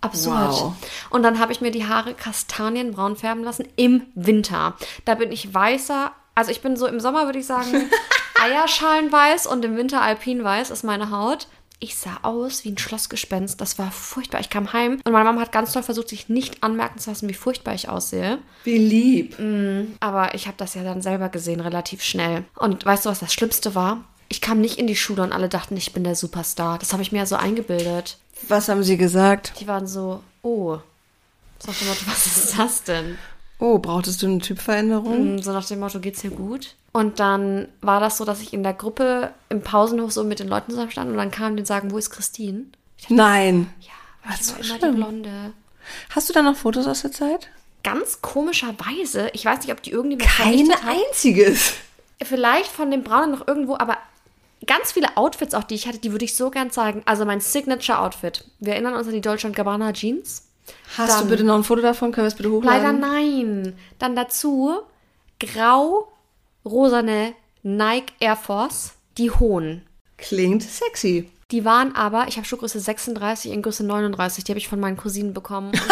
Speaker 1: Absurd.
Speaker 2: Wow.
Speaker 1: Und dann habe ich mir die Haare kastanienbraun färben lassen im Winter. Da bin ich weißer. Also ich bin so im Sommer, würde ich sagen, *laughs* Eierschalenweiß und im Winter alpinweiß ist meine Haut. Ich sah aus wie ein Schlossgespenst. Das war furchtbar. Ich kam heim und meine Mama hat ganz toll versucht, sich nicht anmerken zu lassen, wie furchtbar ich aussehe.
Speaker 2: Wie lieb.
Speaker 1: Aber ich habe das ja dann selber gesehen, relativ schnell. Und weißt du, was das Schlimmste war? Ich kam nicht in die Schule und alle dachten, ich bin der Superstar. Das habe ich mir ja so eingebildet.
Speaker 2: Was haben sie gesagt?
Speaker 1: Die waren so, oh. Dem Motto, was ist das denn?
Speaker 2: Oh, brauchtest du eine Typveränderung?
Speaker 1: So nach dem Motto, geht's dir gut? Und dann war das so, dass ich in der Gruppe im Pausenhof so mit den Leuten zusammen stand und dann kamen die und sagen, wo ist Christine?
Speaker 2: Nein.
Speaker 1: Ja, weil ich
Speaker 2: so
Speaker 1: war immer die Blonde.
Speaker 2: Hast du da noch Fotos aus der Zeit?
Speaker 1: Ganz komischerweise, ich weiß nicht, ob die irgendjemand
Speaker 2: Keine
Speaker 1: vernichtet hat.
Speaker 2: einziges.
Speaker 1: Vielleicht von dem Braunen noch irgendwo, aber ganz viele Outfits auch, die ich hatte, die würde ich so gern zeigen. Also mein Signature-Outfit. Wir erinnern uns an die Dolce Gabbana Jeans.
Speaker 2: Hast
Speaker 1: Dann-
Speaker 2: du bitte noch ein Foto davon? Können wir es bitte hochladen?
Speaker 1: Leider nein. Dann dazu grau-rosane Nike Air Force, die hohen.
Speaker 2: Klingt sexy.
Speaker 1: Die waren aber, ich habe Schuhgröße 36 in Größe 39, die habe ich von meinen Cousinen bekommen. Und *laughs*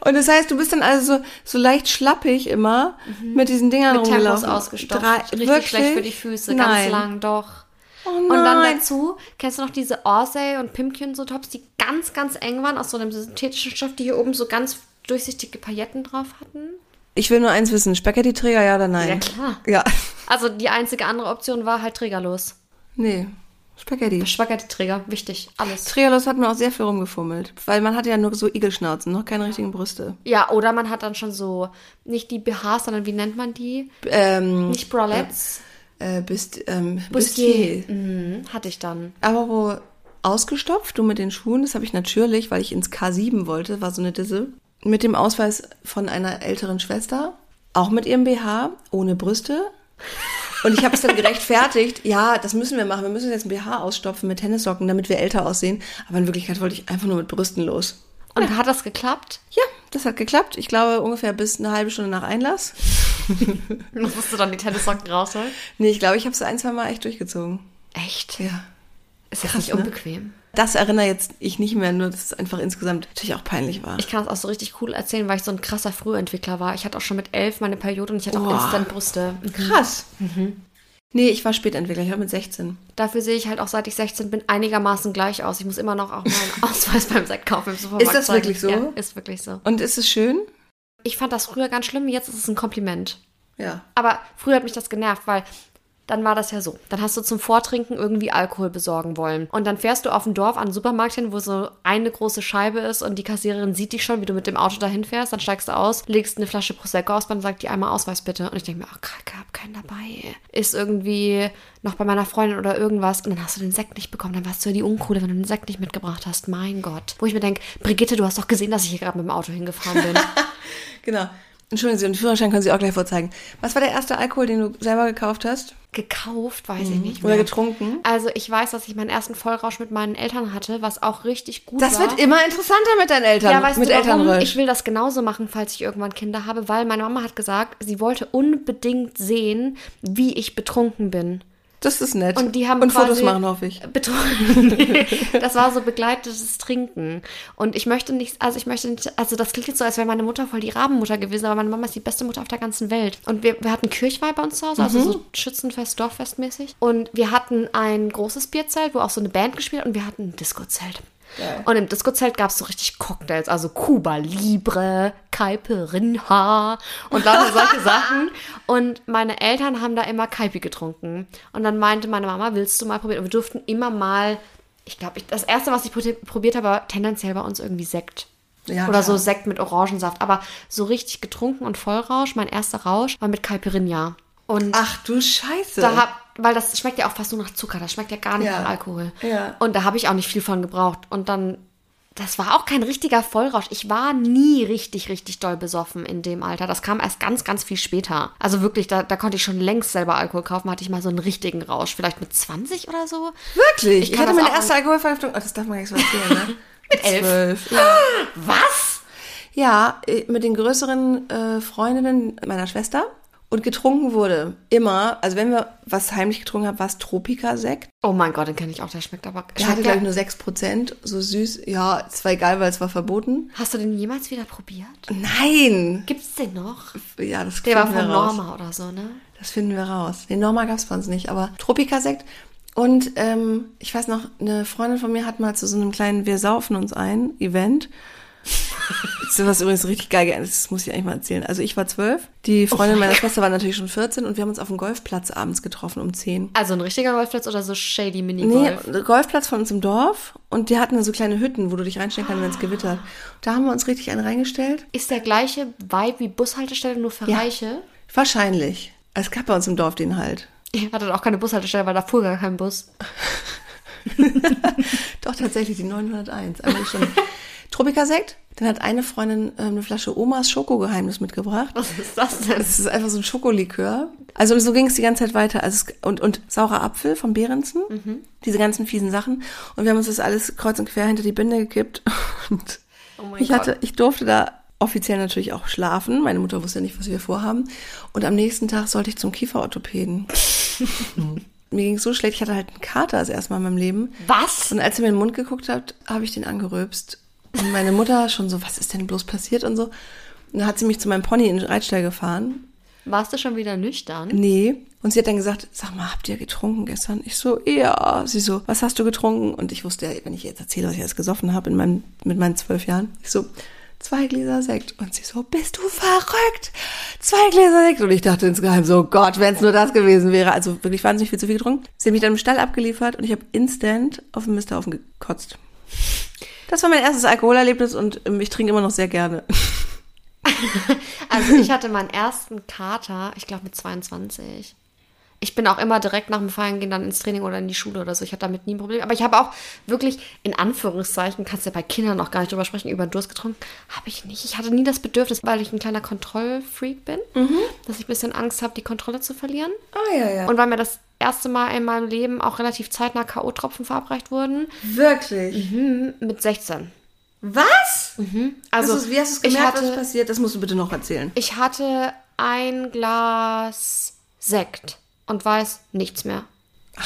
Speaker 2: Und das heißt, du bist dann also so, so leicht schlappig immer mit diesen Dingern
Speaker 1: mit Tempos
Speaker 2: rumgelaufen.
Speaker 1: ausgestopft.
Speaker 2: Drei-
Speaker 1: Richtig
Speaker 2: wirklich?
Speaker 1: schlecht für die Füße,
Speaker 2: Nein.
Speaker 1: ganz lang, doch.
Speaker 2: Oh
Speaker 1: Und dann dazu, kennst du noch diese Orsay und Pimpchen so Tops, die ganz, ganz eng waren, aus so einem synthetischen Stoff, die hier oben so ganz durchsichtige Pailletten drauf hatten?
Speaker 2: Ich will nur eins wissen, Spaghetti-Träger, ja oder nein?
Speaker 1: Ja, klar.
Speaker 2: Ja.
Speaker 1: Also die einzige andere Option war halt trägerlos.
Speaker 2: Nee, Spaghetti.
Speaker 1: Spaghetti-Träger, wichtig, alles.
Speaker 2: Trägerlos hat mir auch sehr viel rumgefummelt, weil man hatte ja nur so Igelschnauzen, noch keine richtigen Brüste.
Speaker 1: Ja, oder man hat dann schon so, nicht die BHs, sondern wie nennt man die?
Speaker 2: Ähm,
Speaker 1: Nicht Bralettes.
Speaker 2: äh, bist, ähm,
Speaker 1: Bustier. Mhm, hatte ich dann.
Speaker 2: Aber wo ausgestopft, du mit den Schuhen, das habe ich natürlich, weil ich ins K7 wollte, war so eine Disse, mit dem Ausweis von einer älteren Schwester, auch mit ihrem BH, ohne Brüste. Und ich habe es dann gerechtfertigt, ja, das müssen wir machen, wir müssen jetzt ein BH ausstopfen mit Tennissocken, damit wir älter aussehen. Aber in Wirklichkeit wollte ich einfach nur mit Brüsten los.
Speaker 1: Und hat das geklappt?
Speaker 2: Ja, das hat geklappt. Ich glaube ungefähr bis eine halbe Stunde nach Einlass. *laughs*
Speaker 1: Musst du dann die Tennissocken rausholen?
Speaker 2: Nee, ich glaube, ich habe es ein, zwei Mal echt durchgezogen.
Speaker 1: Echt?
Speaker 2: Ja.
Speaker 1: Ist das nicht
Speaker 2: ne?
Speaker 1: unbequem?
Speaker 2: Das erinnere jetzt ich nicht mehr, nur dass es einfach insgesamt natürlich auch peinlich war.
Speaker 1: Ich kann das auch so richtig cool erzählen, weil ich so ein krasser Frühentwickler war. Ich hatte auch schon mit elf meine Periode und ich hatte auch
Speaker 2: Boah.
Speaker 1: instant Brüste.
Speaker 2: Krass. Nee, ich war Spätentwickler, ich war mit 16.
Speaker 1: Dafür sehe ich halt auch, seit ich 16 bin, einigermaßen gleich aus. Ich muss immer noch auch meinen *laughs* Ausweis beim Sektkauf im Supermarkt
Speaker 2: Ist das
Speaker 1: zeigen.
Speaker 2: wirklich so?
Speaker 1: Ja, ist wirklich so.
Speaker 2: Und ist es schön?
Speaker 1: Ich fand das früher ganz schlimm, jetzt ist es ein Kompliment.
Speaker 2: Ja.
Speaker 1: Aber früher hat mich das genervt, weil dann war das ja so. Dann hast du zum Vortrinken irgendwie Alkohol besorgen wollen. Und dann fährst du auf dem Dorf an den Supermarkt hin, wo so eine große Scheibe ist und die Kassiererin sieht dich schon, wie du mit dem Auto dahin fährst. Dann steigst du aus, legst eine Flasche Prosecco aus, dann sagt die einmal Ausweis bitte. Und ich denke mir, oh Kacke, hab keinen dabei. Ist irgendwie noch bei meiner Freundin oder irgendwas. Und dann hast du den Sekt nicht bekommen. Dann warst du ja die Uncoole, wenn du den Sekt nicht mitgebracht hast. Mein Gott. Wo ich mir denke, Brigitte, du hast doch gesehen, dass ich hier gerade mit dem Auto hingefahren bin. *laughs*
Speaker 2: Genau. Entschuldigen Sie, den Führerschein können Sie auch gleich vorzeigen. Was war der erste Alkohol, den du selber gekauft hast?
Speaker 1: Gekauft, weiß ich nicht.
Speaker 2: Mhm. Oder
Speaker 1: mehr.
Speaker 2: getrunken?
Speaker 1: Also ich weiß, dass ich meinen ersten Vollrausch mit meinen Eltern hatte, was auch richtig gut
Speaker 2: Das
Speaker 1: war.
Speaker 2: wird immer interessanter mit deinen Eltern.
Speaker 1: ja, weißt
Speaker 2: mit
Speaker 1: du warum?
Speaker 2: Elternrausch.
Speaker 1: Ich will das genauso machen, falls ich irgendwann Kinder habe, weil meine Mama hat gesagt, sie wollte unbedingt sehen, wie ich betrunken bin.
Speaker 2: Das ist nett.
Speaker 1: Und die haben
Speaker 2: Und Fotos machen, hoffe ich.
Speaker 1: Betrunken. *laughs* das war so begleitetes Trinken. Und ich möchte nicht, also ich möchte nicht, also das klingt jetzt so, als wäre meine Mutter voll die Rabenmutter gewesen, aber meine Mama ist die beste Mutter auf der ganzen Welt. Und wir, wir hatten Kirchweih bei uns zu Hause, also
Speaker 2: Mhm.
Speaker 1: so Schützenfest, Dorffestmäßig. Und wir hatten ein großes Bierzelt, wo auch so eine Band gespielt hat und wir hatten ein Discozelt. Und im Discozelt gab es so richtig Cocktails, also Cuba Libre, Caipirinha und lauter solche *laughs* Sachen. Und meine Eltern haben da immer Kaipi getrunken. Und dann meinte meine Mama, willst du mal probieren? Und wir durften immer mal, ich glaube, das erste, was ich probi- probiert habe, war tendenziell bei uns irgendwie Sekt.
Speaker 2: Ja,
Speaker 1: Oder
Speaker 2: klar.
Speaker 1: so Sekt mit Orangensaft. Aber so richtig getrunken und Vollrausch, mein erster Rausch, war mit Caipirinha. Und
Speaker 2: Ach du Scheiße.
Speaker 1: da hab, weil das schmeckt ja auch fast nur nach Zucker, das schmeckt ja gar nicht
Speaker 2: Ja.
Speaker 1: nach Alkohol.
Speaker 2: Ja.
Speaker 1: Und da habe ich auch nicht viel von gebraucht. Und dann, das war auch kein richtiger Vollrausch. Ich war nie richtig, richtig doll besoffen in dem Alter. Das kam erst ganz, ganz viel später. Also wirklich, da, da konnte ich schon längst selber Alkohol kaufen, hatte ich mal so einen richtigen Rausch. Vielleicht mit 20 oder so.
Speaker 2: Wirklich?
Speaker 1: Ich
Speaker 2: Ich, hatte meine erste Alkoholvergiftung. Oh, das darf man gar nicht so erzählen, ne? *laughs* mit
Speaker 1: elf.
Speaker 2: Zwölf. Ja. *gasps*
Speaker 1: Was?
Speaker 2: ja, äh, mit den größeren äh, Freundinnen meiner Schwester. Und getrunken wurde immer, also wenn wir was heimlich getrunken haben, war es Tropika-Sekt.
Speaker 1: Oh mein Gott, den kenne ich auch, der schmeckt aber.
Speaker 2: Der hatte, glaube ich, nur 6%. So süß. Ja, es war egal, weil es war verboten.
Speaker 1: hast du den jemals wieder probiert?
Speaker 2: Nein!
Speaker 1: Gibt's den noch?
Speaker 2: Ja, das
Speaker 1: Der war von. Norma oder so, ne?
Speaker 2: Das finden wir raus. Den Norma gab es bei uns nicht, aber Tropika-Sekt. Und ähm, ich weiß noch, eine Freundin von mir hat mal zu so einem kleinen Wir saufen uns ein Event. Das ist was übrigens richtig geil. Das muss ich eigentlich mal erzählen. Also ich war zwölf, die Freundin meiner Schwester war natürlich schon 14 und wir haben uns auf dem Golfplatz abends getroffen um 10.
Speaker 1: Also ein richtiger Golfplatz oder so shady
Speaker 2: Nee,
Speaker 1: Minigolf?
Speaker 2: Golfplatz von uns im Dorf und die hatten da so kleine Hütten, wo du dich reinstellen kannst, wenn es gewittert. Da haben wir uns richtig einen reingestellt.
Speaker 1: Ist der gleiche Vibe wie Bushaltestelle, nur für
Speaker 2: Ja.
Speaker 1: Reiche?
Speaker 2: Wahrscheinlich. Es gab bei uns im Dorf den halt. *laughs*
Speaker 1: Ihr hattet auch keine Bushaltestelle, weil da fuhr gar kein Bus. *laughs*
Speaker 2: Doch, tatsächlich, die 901. Einmal schon. *laughs* Tropika-Sekt. Dann hat eine Freundin ähm, eine Flasche Omas Schokogeheimnis mitgebracht.
Speaker 1: Was ist das denn?
Speaker 2: Das ist einfach so ein Schokolikör. Also so ging es die ganze Zeit weiter. Also es, und, und saurer Apfel von Behrensen. Diese ganzen fiesen Sachen. Und wir haben uns das alles kreuz und quer hinter die Binde gekippt. *laughs* Und
Speaker 1: Oh mein
Speaker 2: ich
Speaker 1: Gott.
Speaker 2: hatte, ich durfte da offiziell natürlich auch schlafen. Meine Mutter wusste ja nicht, was wir vorhaben. Und am nächsten Tag sollte ich zum Kieferorthopäden. *laughs* mir ging es so schlecht. Ich hatte halt einen Kater das erste Mal in meinem Leben.
Speaker 1: Was?
Speaker 2: Und als er mir in den Mund geguckt hat, habe ich den angerülpst. Meine Mutter schon so, was ist denn bloß passiert und so. Und dann hat sie mich zu meinem Pony in den Reitstall gefahren.
Speaker 1: Warst du schon wieder nüchtern?
Speaker 2: Nee. Und sie hat dann gesagt, sag mal, habt ihr getrunken gestern? Ich so, ja. Sie so, was hast du getrunken? Und ich wusste ja, wenn ich jetzt erzähle, was ich jetzt gesoffen habe in meinem, mit meinen zwölf Jahren. Ich so, zwei Gläser Sekt. Und sie so, bist du verrückt? Zwei Gläser Sekt. Und ich dachte insgeheim so, Gott, wenn es nur das gewesen wäre. Also wirklich wahnsinnig viel zu viel getrunken. Sie hat mich dann im Stall abgeliefert und ich habe instant auf den Misthaufen gekotzt. Das war mein erstes Alkoholerlebnis und ähm, ich trinke immer noch sehr gerne. *laughs*
Speaker 1: Also ich hatte meinen ersten Kater, ich glaube mit 22. Ich bin auch immer direkt nach dem Feiern gehen dann ins Training oder in die Schule oder so. Ich hatte damit nie ein Problem. Aber ich habe auch wirklich, in Anführungszeichen, kannst du ja bei Kindern auch gar nicht drüber sprechen, über den Durst getrunken. Habe ich nicht. Ich hatte nie das Bedürfnis, weil ich ein kleiner Kontrollfreak bin, dass ich ein bisschen Angst habe, die Kontrolle zu verlieren.
Speaker 2: Ah, ja, ja.
Speaker 1: Und weil mir das erste Mal in meinem Leben auch relativ zeitnah K.O.-Tropfen verabreicht wurden,
Speaker 2: Wirklich?
Speaker 1: hm, mit 16.
Speaker 2: Was?
Speaker 1: Also,
Speaker 2: hast du's- wie hast du es gemerkt, was
Speaker 1: hatte-
Speaker 2: ist passiert? Das musst du bitte noch erzählen.
Speaker 1: Ich hatte ein Glas Sekt und weiß nichts mehr.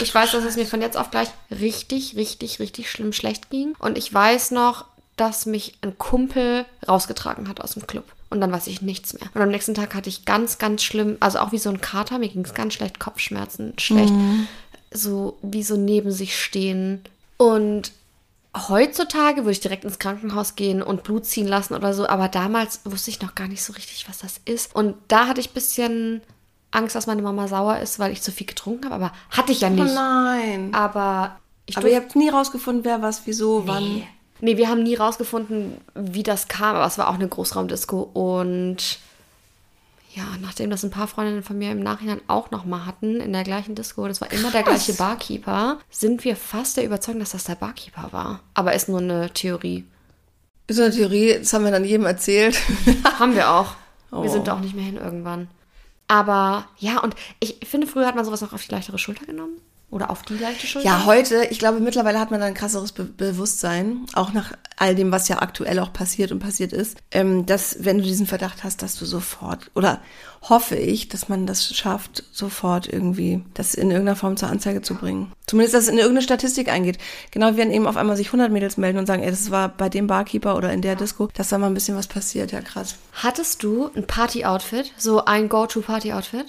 Speaker 1: Ich weiß, dass es mir von jetzt auf gleich richtig, richtig, richtig schlimm schlecht ging. Und ich weiß noch, dass mich ein Kumpel rausgetragen hat aus dem Club. Und dann weiß ich nichts mehr. Und am nächsten Tag hatte ich ganz, ganz schlimm, also auch wie so ein Kater, mir ging es ganz schlecht, Kopfschmerzen, schlecht, so wie so neben sich stehen. Und heutzutage würde ich direkt ins Krankenhaus gehen und Blut ziehen lassen oder so, aber damals wusste ich noch gar nicht so richtig, was das ist. Und da hatte ich ein bisschen Angst, dass meine Mama sauer ist, weil ich zu viel getrunken habe, aber hatte ich ja
Speaker 2: Oh
Speaker 1: nicht.
Speaker 2: nein.
Speaker 1: Aber ich
Speaker 2: Aber ihr habt nie rausgefunden, wer was, wieso, wann.
Speaker 1: Nee. Nee, wir haben nie rausgefunden, wie das kam, aber es war auch eine Großraumdisco und ja, nachdem das ein paar Freundinnen von mir im Nachhinein auch nochmal hatten, in der gleichen Disco, das war immer der gleiche Barkeeper, sind wir fast der Überzeugung, dass das der Barkeeper war. Aber ist nur eine Theorie.
Speaker 2: Ist eine Theorie, das haben wir dann jedem erzählt. *laughs*
Speaker 1: Haben wir auch. Wir
Speaker 2: Oh.
Speaker 1: sind da auch nicht mehr hin irgendwann. Aber ja, und ich finde, früher hat man sowas noch auf die leichtere Schulter genommen. Oder auf die leichte Schulter.
Speaker 2: Ja, heute, ich glaube, mittlerweile hat man da ein krasseres Be Bewusstsein, auch nach all dem, was ja aktuell auch passiert und passiert ist, ähm, dass wenn du diesen Verdacht hast, dass du sofort, oder hoffe ich, dass man das schafft, sofort irgendwie das in irgendeiner Form zur Anzeige zu bringen. Zumindest, dass es in irgendeine Statistik eingeht. Genau wie wenn eben auf einmal sich 100 Mädels melden und sagen, ey, das war bei dem Barkeeper oder in der Disco, dass da mal ein bisschen was passiert. Ja, krass.
Speaker 1: Hattest du ein Party-Outfit? So ein Go-To-Party-Outfit?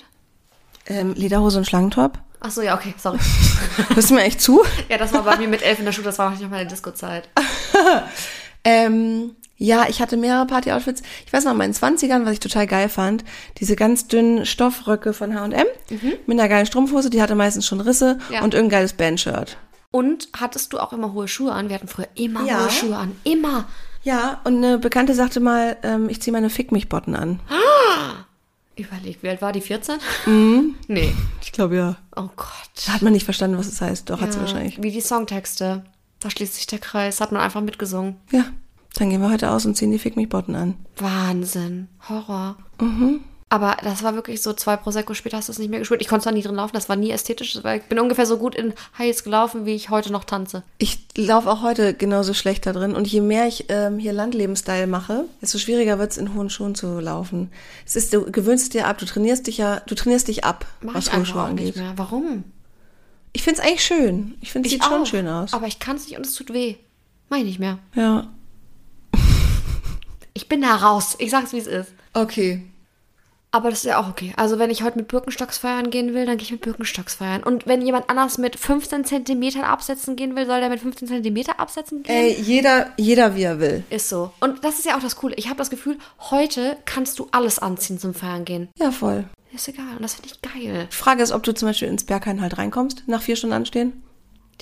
Speaker 2: Ähm, Lederhose und Schlangentop?
Speaker 1: Ach so, ja, okay, sorry. *laughs*
Speaker 2: Hörst du mir echt zu?
Speaker 1: Ja, das war bei mir mit elf in der Schule, das war noch nicht meine Disco-Zeit. *laughs*
Speaker 2: Ähm, ja, ich hatte mehrere Party-Outfits. Ich weiß noch, in meinen 20ern, was ich total geil fand, diese ganz dünnen Stoffröcke von H&M mit einer geilen Strumpfhose, die hatte meistens schon Risse
Speaker 1: Ja.
Speaker 2: und irgendein geiles Bandshirt.
Speaker 1: Und hattest du auch immer hohe Schuhe an? Wir hatten früher immer
Speaker 2: Ja.
Speaker 1: hohe Schuhe an. Immer.
Speaker 2: Ja, und eine Bekannte sagte mal, ähm, ich ziehe meine Fick mich Botten an. *gasps*
Speaker 1: Überleg, wie alt war die? 14?
Speaker 2: Mhm.
Speaker 1: Nee.
Speaker 2: Ich glaube ja.
Speaker 1: Oh Gott.
Speaker 2: Da hat man nicht verstanden, was es heißt. Doch, hat sie
Speaker 1: Ja,
Speaker 2: wahrscheinlich.
Speaker 1: Wie die Songtexte. Da schließt sich der Kreis. Hat man einfach mitgesungen.
Speaker 2: Ja, dann gehen wir heute aus und ziehen die Fick mich Botten an.
Speaker 1: Wahnsinn. Horror.
Speaker 2: Mhm.
Speaker 1: Aber das war wirklich so, zwei Prosecco später hast du es nicht mehr gespürt. Ich konnte zwar nie drin laufen, das war nie ästhetisch, weil ich bin ungefähr so gut in Heils gelaufen, wie ich heute noch tanze.
Speaker 2: Ich laufe auch heute genauso schlecht da drin. Und je mehr ich ähm, hier Landleben-Style mache, desto schwieriger wird's in hohen Schuhen zu laufen. Es ist, du gewöhnst dir ab, du trainierst dich ja, du trainierst dich ab,
Speaker 1: Mach
Speaker 2: was hohe Schuhe
Speaker 1: auch nicht
Speaker 2: angeht.
Speaker 1: mehr. Warum?
Speaker 2: Ich find's eigentlich schön. Ich finde, es sieht schon schön aus.
Speaker 1: Aber ich kann es nicht und es tut weh. Mach ich nicht mehr.
Speaker 2: ja.
Speaker 1: Ich bin da raus. Ich sag's, wie es ist.
Speaker 2: Okay.
Speaker 1: Aber das ist ja auch okay. Also wenn ich heute mit Birkenstocks feiern gehen will, dann gehe ich mit Birkenstocks feiern. Und wenn jemand anders mit 15 Zentimetern absetzen gehen will, soll der mit 15 Zentimeter absetzen gehen?
Speaker 2: Ey, jeder, jeder wie er will.
Speaker 1: Ist so. Und das ist ja auch das Coole. Ich habe das Gefühl, heute kannst du alles anziehen zum Feiern gehen.
Speaker 2: Ja, voll.
Speaker 1: Ist egal. Und das finde ich geil.
Speaker 2: Die Frage ist, ob du zum Beispiel ins Berghain halt reinkommst, nach vier Stunden anstehen.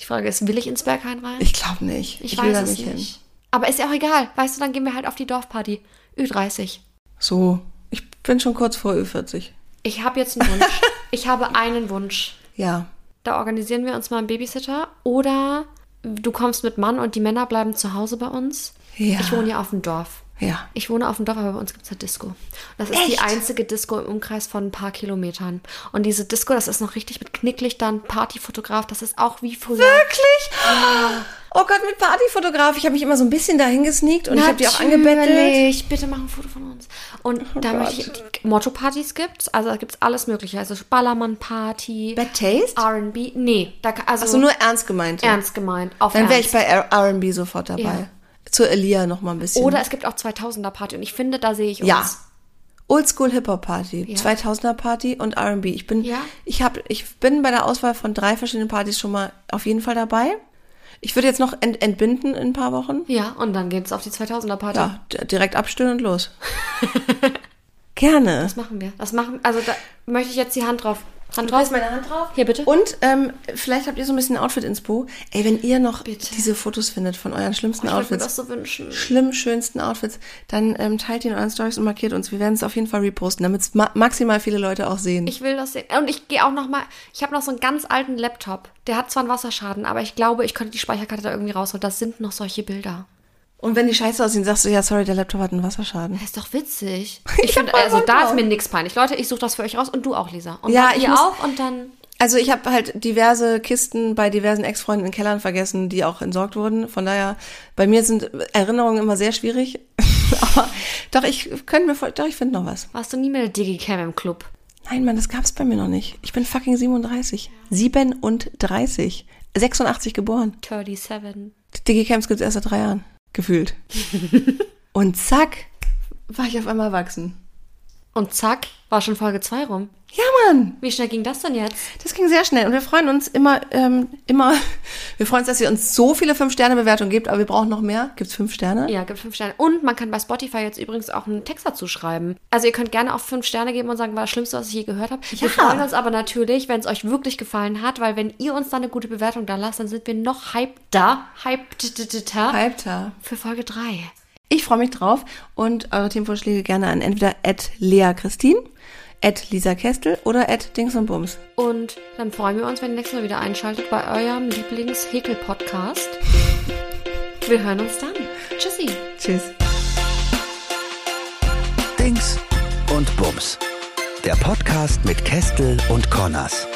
Speaker 1: Die Frage ist, will ich ins Berghain rein?
Speaker 2: Ich glaube nicht.
Speaker 1: Ich,
Speaker 2: will
Speaker 1: weiß
Speaker 2: da
Speaker 1: es
Speaker 2: nicht
Speaker 1: nicht. Aber ist ja auch egal. Weißt du, dann gehen wir halt auf die Dorfparty. Ü30.
Speaker 2: So. Ich bin schon kurz vor Ü40.
Speaker 1: Ich habe jetzt einen Wunsch. *laughs* ich habe einen Wunsch.
Speaker 2: Ja.
Speaker 1: Da organisieren wir uns mal einen Babysitter. Oder du kommst mit Mann und die Männer bleiben zu Hause bei uns.
Speaker 2: Ja.
Speaker 1: Ich wohne ja auf dem Dorf.
Speaker 2: Ja.
Speaker 1: Ich wohne auf dem Dorf, aber bei uns gibt es eine Disco. Das ist die
Speaker 2: Echt?
Speaker 1: einzige Disco im Umkreis von ein paar Kilometern. Und diese Disco, das ist noch richtig mit Knicklichtern, Partyfotograf, das ist auch wie früher.
Speaker 2: Wirklich? Oh Gott, mit Partyfotograf. Ich habe mich immer so ein bisschen dahin gesneakt und ich habe die auch angebettelt.
Speaker 1: Natürlich. Bitte mach ein Foto von uns. Und da
Speaker 2: Gott.
Speaker 1: möchte ich, Motto-Partys gibt's, also da gibt's alles mögliche. Also Ballermann-Party,
Speaker 2: Bad Taste?
Speaker 1: R&B, nee, da, also
Speaker 2: Also nur ernst gemeint.
Speaker 1: ernst gemeint, auf
Speaker 2: Dann wäre ich bei R&B sofort dabei.
Speaker 1: Ja.
Speaker 2: Zur Elia noch mal ein bisschen.
Speaker 1: Oder es gibt auch 2000er Party und ich finde, da sehe ich uns.
Speaker 2: ja. Oldschool Hip Hop Party,
Speaker 1: Ja.
Speaker 2: 2000er Party und R&B. Ich bin
Speaker 1: Ja.
Speaker 2: ich habe ich bin bei der Auswahl von drei verschiedenen Partys schon mal auf jeden Fall dabei. Ich würde jetzt noch ent entbinden in ein paar Wochen.
Speaker 1: Ja, und dann geht's auf die 2000er Party.
Speaker 2: Ja, direkt abstillen und los. *laughs* Gerne.
Speaker 1: Das machen wir. Das machen, also da möchte ich jetzt die Hand drauf. Hand
Speaker 2: Du
Speaker 1: drauf.
Speaker 2: hast meine Hand drauf?
Speaker 1: Hier, bitte.
Speaker 2: Und ähm, vielleicht habt ihr so ein bisschen Outfit-Inspo. Ey, wenn ihr noch
Speaker 1: Bitte.
Speaker 2: diese Fotos findet von euren schlimmsten
Speaker 1: ich würde mir
Speaker 2: Outfits,
Speaker 1: das so wünschen.
Speaker 2: schlimm schönsten Outfits, dann ähm, teilt die in euren Stories und markiert uns. Wir werden es auf jeden Fall reposten, damit es ma maximal viele Leute auch sehen.
Speaker 1: Ich will das sehen. Und ich gehe auch noch mal, ich habe noch so einen ganz alten Laptop. Der hat zwar einen Wasserschaden, aber ich glaube, ich könnte die Speicherkarte da irgendwie rausholen. Das sind noch solche Bilder.
Speaker 2: Und wenn die scheiße aussehen, sagst du, ja, sorry, der Laptop hat einen Wasserschaden.
Speaker 1: Das ist doch witzig. *laughs*
Speaker 2: Ich
Speaker 1: Ich finde, also da ist mir nichts peinlich. Leute, ich suche das für euch raus und du auch, Lisa. Und
Speaker 2: Ja,
Speaker 1: ihr
Speaker 2: muss-
Speaker 1: auch und dann.
Speaker 2: Also ich habe halt diverse Kisten bei diversen Ex-Freunden in Kellern vergessen, die auch entsorgt wurden. Von daher, bei mir sind Erinnerungen immer sehr schwierig. *laughs* Aber doch, ich könnte mir doch, ich finde noch was.
Speaker 1: Warst du nie mit der Digicam im Club?
Speaker 2: Nein, Mann, das gab's bei mir noch nicht. Ich bin fucking 37. 37. 86 geboren.
Speaker 1: 37.
Speaker 2: Digicamps gibt's erst seit drei Jahren. Gefühlt. Und zack, war ich auf einmal erwachsen.
Speaker 1: Und zack, war schon Folge 2 rum.
Speaker 2: Ja, Mann.
Speaker 1: Wie schnell ging das denn jetzt?
Speaker 2: Das ging sehr schnell und wir freuen uns immer, ähm, immer, *laughs* wir freuen uns, dass ihr uns so viele 5-Sterne-Bewertungen gebt, aber wir brauchen noch mehr. Gibt's 5 Sterne?
Speaker 1: Ja, gibt 5 Sterne. Und man kann bei Spotify jetzt übrigens auch einen Text dazu schreiben. Also ihr könnt gerne auch 5 Sterne geben und sagen, war das Schlimmste, was ich je gehört habe. Wir
Speaker 2: Ja.
Speaker 1: freuen uns aber natürlich, wenn es euch wirklich gefallen hat, weil wenn ihr uns dann eine gute Bewertung da lasst, dann sind wir noch hypeder, hypeder
Speaker 2: Halbter.
Speaker 1: für Folge 3.
Speaker 2: Ich freue mich drauf und eure Themenvorschläge gerne an entweder at Lea Christine, at Lisa Kestel oder at Dings und Bums.
Speaker 1: Und dann freuen wir uns, wenn ihr nächstes Mal wieder einschaltet bei eurem Lieblings-Häkel-Podcast. Wir hören uns dann. Tschüssi.
Speaker 2: Tschüss.
Speaker 3: Dings und Bums. Der Podcast mit Kestel und Connors.